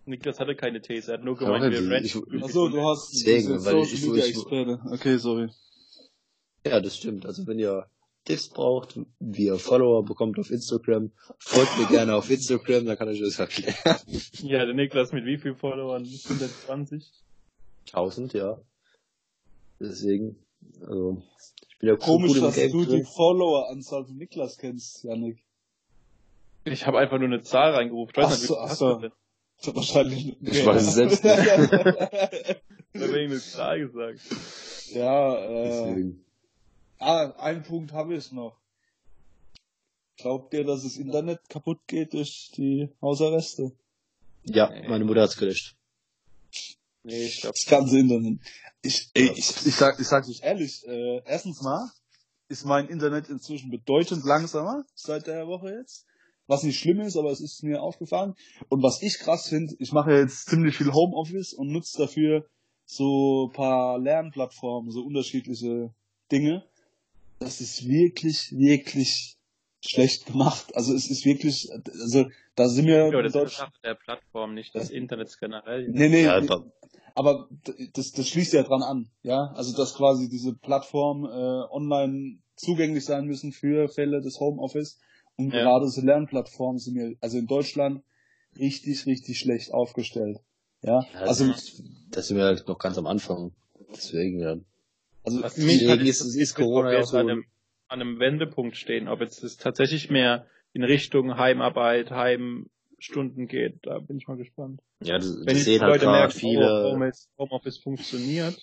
Speaker 3: Niklas hatte keine These, er hat nur
Speaker 2: Ja,
Speaker 3: gemeint, wir renten.
Speaker 1: Achso, du hast
Speaker 2: Deswegen,
Speaker 1: diese
Speaker 2: weil ich-
Speaker 1: Social Media
Speaker 2: ich-
Speaker 1: Experte. Okay, sorry.
Speaker 2: ja, das stimmt. Also wenn ihr Tipps braucht, wie ihr Follower bekommt auf Instagram, folgt mir gerne auf Instagram, dann kann ich das erklären.
Speaker 3: Ja, der Niklas mit wie viel Followern? 120?
Speaker 2: 1000, ja. Deswegen, also, ich bin ja
Speaker 1: Komisch,
Speaker 2: gut im
Speaker 1: dass
Speaker 2: Game
Speaker 1: du die. Follower-Anzahl von Niklas kennst, Janik.
Speaker 3: Ich habe einfach nur eine Zahl reingerufen. Ich weiß
Speaker 1: Ach
Speaker 3: nicht, wie
Speaker 1: so,
Speaker 3: hast
Speaker 1: so.
Speaker 3: du denn?
Speaker 1: Wahrscheinlich.
Speaker 2: Ich weiß es selbst nicht.
Speaker 3: Ich habe eine Zahl gesagt.
Speaker 1: ja, äh,
Speaker 2: Deswegen.
Speaker 1: Ah, einen Punkt habe ich noch. Glaubt ihr, dass das Internet kaputt geht durch die Hausarreste?
Speaker 2: Ja, meine Mutter hat's gelöscht.
Speaker 3: Nee, ich glaube.
Speaker 1: Das ganze Internet. Ich, ey, ich, ich, sag, ich sag's euch ehrlich, äh, erstens mal ist mein Internet inzwischen bedeutend langsamer seit der Woche jetzt. Was nicht schlimm ist, aber es ist mir aufgefallen. Und was ich krass finde, ich mache jetzt ziemlich viel Homeoffice und nutze dafür so paar Lernplattformen, so unterschiedliche Dinge. Das ist wirklich, wirklich schlecht gemacht. Also es ist wirklich, also da sind wir
Speaker 3: Ja, das ist der Plattform, nicht des Internets generell.
Speaker 1: Nee, nee,
Speaker 2: Ja,
Speaker 1: aber d- das, das schließt ja dran an, ja. Also dass quasi diese Plattformen äh, online zugänglich sein müssen für Fälle des Homeoffice. Und
Speaker 3: Ja.
Speaker 1: gerade diese Lernplattformen sind ja, also in Deutschland richtig, richtig schlecht aufgestellt. Ja.
Speaker 2: Ja,
Speaker 1: Also,
Speaker 2: das, das sind wir halt noch ganz am Anfang. Deswegen, ja.
Speaker 1: Also
Speaker 3: Was mich halt
Speaker 2: ist-
Speaker 3: interessiert,
Speaker 2: ist Corona ja
Speaker 3: jetzt
Speaker 2: so-
Speaker 3: an einem, an einem Wendepunkt stehen, ob jetzt es tatsächlich mehr in Richtung Heimarbeit, Heimstunden geht. Da bin ich mal gespannt.
Speaker 2: Ja, das,
Speaker 3: Wenn
Speaker 2: das sehen halt
Speaker 3: Leute
Speaker 2: gerade
Speaker 3: merken, oh,
Speaker 2: viele,
Speaker 3: Homeoffice, Homeoffice funktioniert,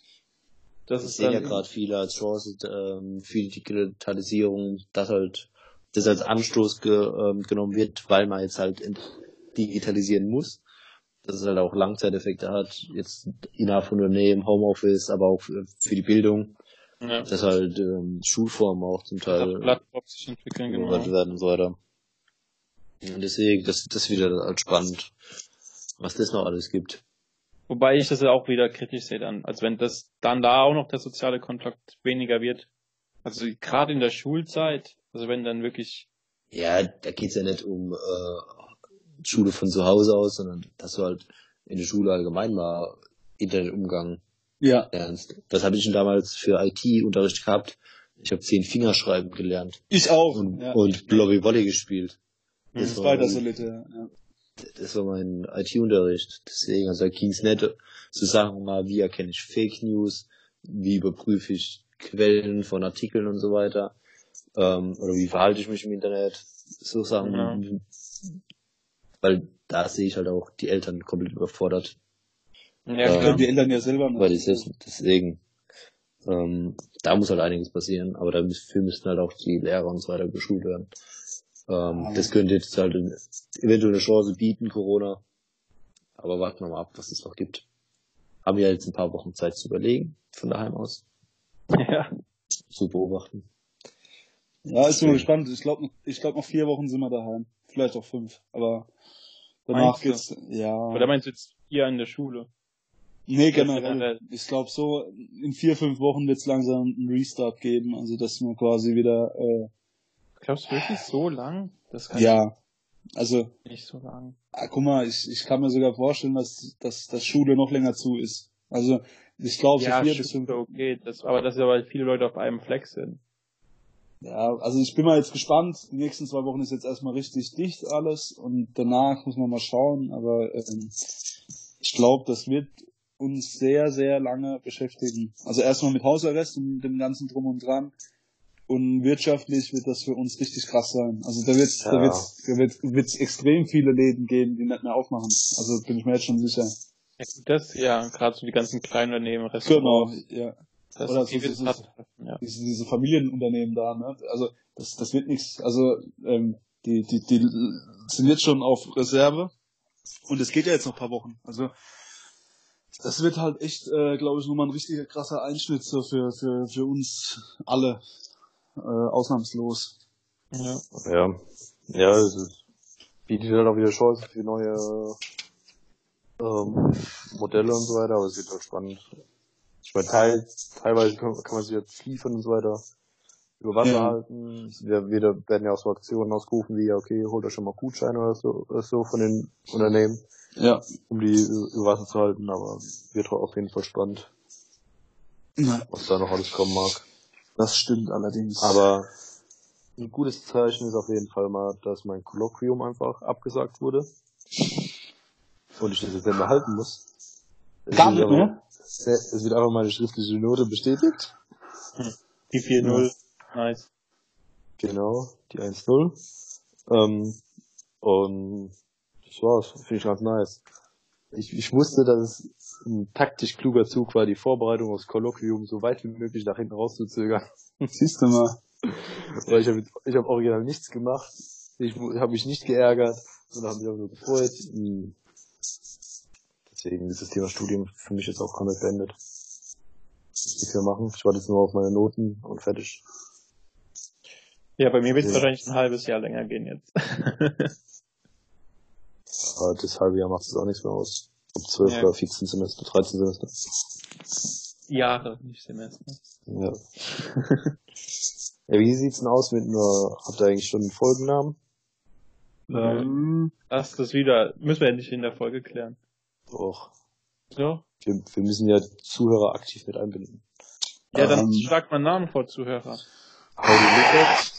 Speaker 3: das
Speaker 2: das
Speaker 3: ist
Speaker 2: sehen
Speaker 3: dann
Speaker 2: ja gerade viele als Chance ähm, für die Digitalisierung, dass halt das als Anstoß ge, ähm, genommen wird, weil man jetzt halt digitalisieren muss. Dass es halt auch Langzeiteffekte hat, jetzt innerhalb von Unternehmen, Homeoffice, aber auch für, für die Bildung,
Speaker 3: ja,
Speaker 2: dass halt ähm, Schulformen auch zum Teil
Speaker 3: Plattformen sich entwickeln, genau.
Speaker 2: werden und so weiter. Und deswegen, das, das wieder halt spannend, was das noch alles gibt.
Speaker 3: Wobei ich das ja auch wieder kritisch sehe dann. Also wenn das dann da auch noch der soziale Kontakt weniger wird. Also gerade in der Schulzeit, also wenn dann wirklich,
Speaker 2: Ja, da geht's ja nicht um äh, Schule von zu Hause aus, sondern dass du halt in der Schule allgemein mal Internetumgang
Speaker 1: ja.
Speaker 2: lernst. Was habe ich denn damals für IT-Unterricht gehabt? Ich habe zehn Fingerschreiben gelernt
Speaker 1: Ich auch.
Speaker 2: und,
Speaker 1: ja.
Speaker 2: und Blobby Volley gespielt. Das
Speaker 1: das
Speaker 2: war,
Speaker 1: weiter solide, ja.
Speaker 2: das war mein IT-Unterricht. Deswegen, also da ging's nicht zu sagen mal, wie erkenne ich Fake News, wie überprüfe ich Quellen von Artikeln und so weiter, ähm, oder wie verhalte ich mich im Internet, so Sachen.
Speaker 3: Ja.
Speaker 2: Weil da sehe ich halt auch die Eltern komplett überfordert,
Speaker 3: ja.
Speaker 1: Können
Speaker 3: klar.
Speaker 1: die Eltern ja selber noch.
Speaker 2: weil die selbst, deswegen, ähm, da muss halt einiges passieren, aber dafür müssten halt auch die Lehrer und so weiter geschult werden. Ähm. Das könnte jetzt halt eventuell eine Chance bieten, Corona. Aber warten wir mal ab, was es noch gibt. Haben wir jetzt ein paar Wochen Zeit zu überlegen, von daheim aus,
Speaker 3: ja.
Speaker 2: zu beobachten.
Speaker 1: Ja, ist mal gespannt. Ich glaube, ich glaube noch vier Wochen sind wir daheim. Vielleicht auch fünf. Aber danach
Speaker 3: Meinst
Speaker 1: geht's, ja.
Speaker 3: Oder meinst du jetzt hier in der Schule?
Speaker 1: Nee, generell. Ich glaube so, in vier, fünf Wochen wird's langsam einen Restart geben, also dass wir quasi wieder, äh,
Speaker 3: Glaubst du wirklich so lang? Das kann
Speaker 1: ja, also,
Speaker 3: nicht so lang.
Speaker 1: ah, guck mal, ich, ich kann mir sogar vorstellen, dass, dass, dass Schule noch länger zu ist. Also, ich glaube, so
Speaker 3: Ja,
Speaker 1: vier bis fünf,
Speaker 3: okay, das, aber das ist ja, weil viele Leute auf einem Fleck sind.
Speaker 1: ja, also ich bin mal jetzt gespannt. Die nächsten zwei Wochen ist jetzt erstmal richtig dicht alles und danach muss man mal schauen, aber ähm, ich glaube, das wird uns sehr, sehr lange beschäftigen. Also erstmal mit Hausarrest und dem ganzen Drum und Dran. Und wirtschaftlich wird das für uns richtig krass sein. Also da wird's, da
Speaker 2: Ja.
Speaker 1: wird's, da wird's, wird's extrem viele Läden geben, die nicht mehr aufmachen. Also bin ich mir jetzt schon sicher.
Speaker 3: Das, ja, gerade so die ganzen kleinen Unternehmen,
Speaker 1: Genau,
Speaker 3: Restaurants,
Speaker 1: ja.
Speaker 3: das,
Speaker 1: Oder
Speaker 3: die
Speaker 1: so- so-
Speaker 3: treffen, ja.
Speaker 1: diese, diese Familienunternehmen da, ne? Also das, das wird nichts, also ähm, die, die, die sind jetzt schon auf Reserve und es geht ja jetzt noch ein paar Wochen. Also das wird halt echt, äh, glaube ich, nochmal ein richtiger krasser Einschnitt so für, für, für uns alle, äh, ausnahmslos.
Speaker 3: ja.
Speaker 2: Ja, ja, es ist, bietet halt auch wieder Chancen für neue ähm, Modelle und so weiter, aber es wird halt spannend. Ich meine, teil, teilweise kann, kann man sich jetzt liefern und so weiter über Wasser
Speaker 1: Ja.
Speaker 2: halten. Wir, wir werden ja auch so Aktionen ausgerufen wie, ja, okay, holt euch schon mal Gutscheine oder so, oder so von den Unternehmen,
Speaker 1: Ja.
Speaker 2: um die über Wasser zu halten, aber wird auf jeden Fall spannend,
Speaker 1: ja.
Speaker 2: was da noch alles kommen mag.
Speaker 1: Das stimmt allerdings.
Speaker 2: Aber ein gutes Zeichen ist auf jeden Fall mal, dass mein Kolloquium einfach abgesagt wurde. Und ich das jetzt nicht mehr halten muss. Es
Speaker 1: Gar
Speaker 2: wird
Speaker 1: nicht mehr?
Speaker 2: Es wird einfach meine schriftliche Note bestätigt.
Speaker 3: Die 4-0. Nice.
Speaker 2: Genau, die 1-0. Ähm, und das war's. Finde ich ganz nice. Ich, ich wusste, dass es ein taktisch kluger Zug war, die Vorbereitung aufs Kolloquium so weit wie möglich nach hinten rauszuzögern.
Speaker 1: Siehst du mal.
Speaker 2: Weil ich habe ich hab original nichts gemacht. Ich habe mich nicht geärgert, sondern habe mich auch nur gefreut. Hm. Deswegen ist das Thema Studium für mich jetzt auch komplett beendet. Nichts mehr machen. Ich warte jetzt nur auf meine Noten und fertig.
Speaker 3: Ja, bei mir wird es
Speaker 2: Ja.
Speaker 3: wahrscheinlich ein halbes Jahr länger gehen jetzt.
Speaker 2: Aber das halbe Jahr macht es auch nichts mehr aus. Ob 12
Speaker 3: Ja.
Speaker 2: oder 14 Semester, 13 Semester.
Speaker 3: Jahre, nicht Semester.
Speaker 2: Ja. ja, wie sieht's denn aus mit einer, habt ihr eigentlich schon einen Folgennamen?
Speaker 1: Ähm,
Speaker 3: Lass das wieder, müssen wir ja nicht in der Folge klären.
Speaker 2: Doch.
Speaker 3: So?
Speaker 2: Wir, wir müssen ja Zuhörer aktiv mit einbinden.
Speaker 3: Ja, dann
Speaker 1: Ähm.
Speaker 3: schlagt mal Namen vor, Zuhörer.
Speaker 2: Howdy Lukas.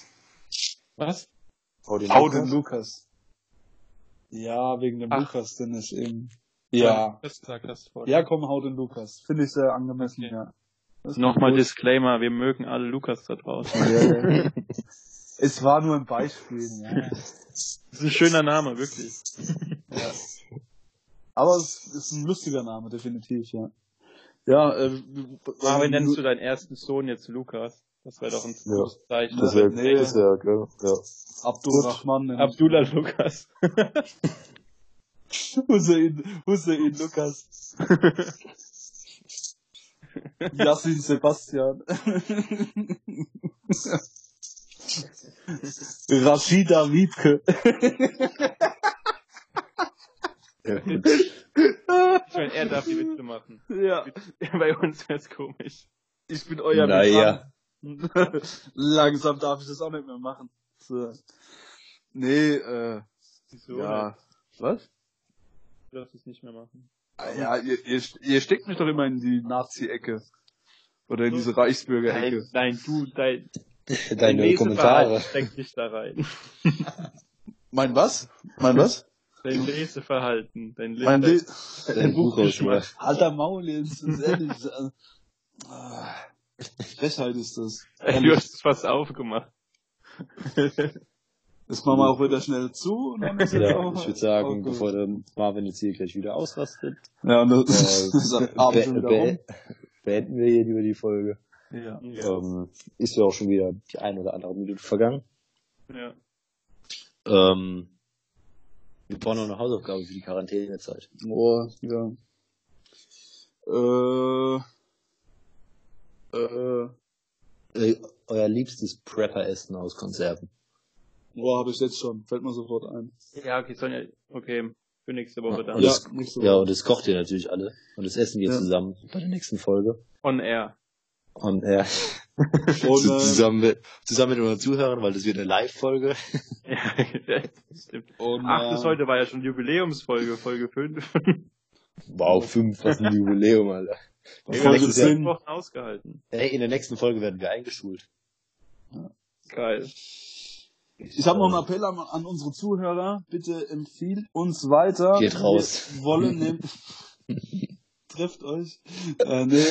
Speaker 3: Was?
Speaker 2: Howdy
Speaker 1: Hau den
Speaker 2: Lukas.
Speaker 1: Lukas. Ja, wegen dem
Speaker 3: Ach.
Speaker 1: Lukas, denn ist eben. Ja. Ja, komm, hau den Lukas. Finde ich sehr angemessen,
Speaker 3: Okay.
Speaker 1: ja. Das
Speaker 3: Nochmal
Speaker 1: gut.
Speaker 3: Disclaimer, wir mögen alle Lukas da draußen.
Speaker 1: Ja, ja. Es war nur ein Beispiel, ja.
Speaker 3: Das ist ein schöner Name, wirklich.
Speaker 1: ja. Aber es ist ein lustiger Name, definitiv, ja. Ja, äh,
Speaker 3: wie nennst du deinen ersten Sohn jetzt Lukas? Das wäre doch ein
Speaker 2: Ja.
Speaker 3: Zeichen.
Speaker 2: Das wäre,
Speaker 1: Nee.
Speaker 2: das wäre, gell, ja.
Speaker 1: Abdul Rahman. nenn ich.
Speaker 3: Abdullah Lukas.
Speaker 1: Hussein, Hussein Lukas. Yassin Sebastian. Rashida Wiebke.
Speaker 3: Ich meine, er darf die Witze machen.
Speaker 1: ja,
Speaker 3: Bei uns wär's komisch.
Speaker 1: ich bin euer
Speaker 2: Naja.
Speaker 1: Langsam darf ich das auch nicht mehr machen. So. Nee, äh,
Speaker 3: Wieso?
Speaker 1: ja. Was?
Speaker 3: Du darfst es nicht mehr machen.
Speaker 1: Ah, Ja, ihr, ihr, ihr steckt mich doch immer in die Nazi-Ecke. Oder in diese Reichsbürger-Ecke.
Speaker 3: Nein, nein, du, dein, dein
Speaker 2: Deine
Speaker 3: Leseverhalten
Speaker 2: Kommentare.
Speaker 3: steckt dich da rein.
Speaker 1: Mein was? Mein was?
Speaker 3: Dein Leseverhalten, dein Le
Speaker 1: Mein Le
Speaker 2: Dein Buchauswahl.
Speaker 1: Alter Maul jetzt, das ist ehrlich. Frechheit ist das.
Speaker 3: Ey, Du hast es fast aufgemacht.
Speaker 1: Das machen wir auch wieder schnell zu. Und dann ist
Speaker 2: Ja,
Speaker 1: auch,
Speaker 2: ich würde sagen, bevor der Marvin jetzt hier gleich wieder ausrastet,
Speaker 1: Ja, und das,
Speaker 2: äh,
Speaker 1: schon
Speaker 2: be
Speaker 1: wieder
Speaker 2: be beenden wir hier lieber die Folge.
Speaker 1: Ja.
Speaker 2: Ähm, ist ja auch schon wieder die eine oder andere Minute vergangen.
Speaker 3: Ja.
Speaker 2: Ähm, wir brauchen noch eine Hausaufgabe für die Quarantänezeit.
Speaker 1: Oh, ja. Äh, äh,
Speaker 2: Äh, euer liebstes Prepper-Essen aus Konserven.
Speaker 1: boah, habe ich jetzt schon. Fällt mir sofort ein.
Speaker 3: Ja, okay, Sonja, okay, für nächste Woche dann.
Speaker 2: Und
Speaker 1: Ja,
Speaker 2: das,
Speaker 1: nächste
Speaker 2: ja,
Speaker 1: Woche.
Speaker 2: und das kocht ihr natürlich alle. Und das essen wir
Speaker 1: Ja.
Speaker 2: zusammen bei der nächsten Folge.
Speaker 3: On air.
Speaker 2: Und äh,
Speaker 1: Und, äh,
Speaker 2: zusammen, mit, zusammen mit unseren Zuhörern, weil das wird eine Live-Folge.
Speaker 3: Ja, stimmt.
Speaker 1: und,
Speaker 3: Ach, das
Speaker 1: äh,
Speaker 3: heute war ja schon Jubiläumsfolge, Folge 5.
Speaker 2: Wow, fünf, was ein Jubiläum, Alter.
Speaker 1: Folge
Speaker 3: haben das
Speaker 1: zehn.
Speaker 3: Wochen ausgehalten.
Speaker 2: Hey, in der nächsten Folge werden wir eingeschult.
Speaker 3: Geil.
Speaker 1: Ich habe noch einen Appell an, an unsere Zuhörer. Bitte empfiehlt uns weiter.
Speaker 2: Geht raus.
Speaker 1: Wir wollen nehmen. Trefft euch. Äh, nee.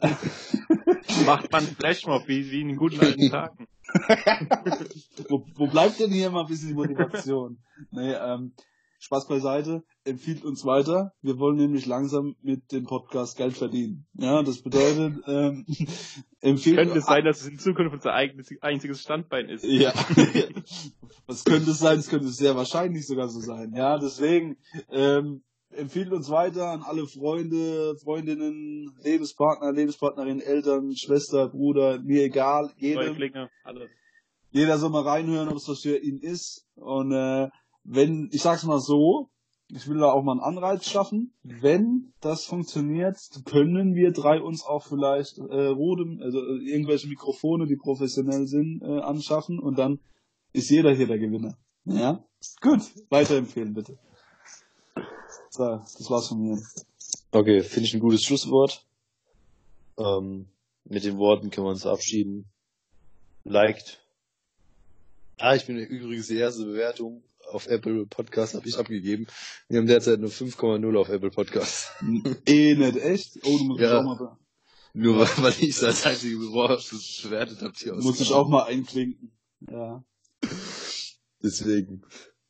Speaker 3: Macht man Flashmob, wie, wie in den guten alten Tagen.
Speaker 1: wo, wo bleibt denn hier mal ein bisschen die Motivation? Nee, ähm, Spaß beiseite. Empfiehlt uns weiter. Wir wollen nämlich langsam mit dem Podcast Geld verdienen. Ja, das bedeutet, ähm, empfiehlt
Speaker 3: Könnte es sein, dass es in Zukunft unser einziges Standbein ist.
Speaker 1: Ja. Was könnte es sein? Es könnte sehr wahrscheinlich sogar so sein. Ja, deswegen ähm, empfiehlt uns weiter an alle Freunde, Freundinnen, Lebenspartner, Lebenspartnerinnen, Eltern, Schwester, Bruder, mir egal, jedem. Jeder soll mal reinhören, ob es was für ihn ist. Und äh, wenn, ich sag's mal so, ich will da auch mal einen Anreiz schaffen. Wenn das funktioniert, können wir drei uns auch vielleicht äh, Rode, also äh, irgendwelche Mikrofone, die professionell sind, äh, anschaffen und dann ist jeder hier der Gewinner. Ja? Gut, weiterempfehlen bitte. So, das war's von mir.
Speaker 2: Okay, finde ich ein gutes Schlusswort. Ähm, mit den Worten können wir uns verabschieden. Liked. Ah, ich bin übrigens die erste Bewertung auf Apple Podcast habe ich abgegeben. Wir haben derzeit nur 5,0 auf Apple Podcast.
Speaker 1: eh nicht echt? Oh, du musst
Speaker 2: Ja.
Speaker 1: auch mal,
Speaker 2: Nur weil ich das einzige Wort bewertet habe hier
Speaker 1: muss ich auch mal einklinken. Ja.
Speaker 2: Deswegen.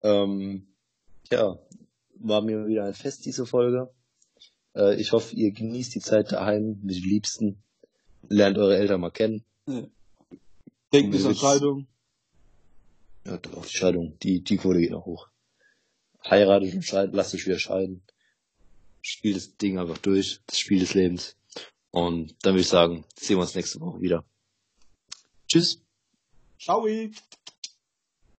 Speaker 2: Ähm, ja, war mir wieder ein Fest, diese Folge. Äh, ich hoffe, ihr genießt die Zeit daheim mit den Liebsten. Lernt eure Eltern mal kennen.
Speaker 1: Denkt nicht an. Scheidung.
Speaker 2: Ja, doch, die Scheidung, die, die Quote geht noch hoch. Heiratet und scheidet, lasst euch wieder scheiden. Spielt das Ding einfach durch, das Spiel des Lebens. Und dann würde ich sagen, sehen wir uns nächste Woche wieder. Tschüss.
Speaker 1: Ciao.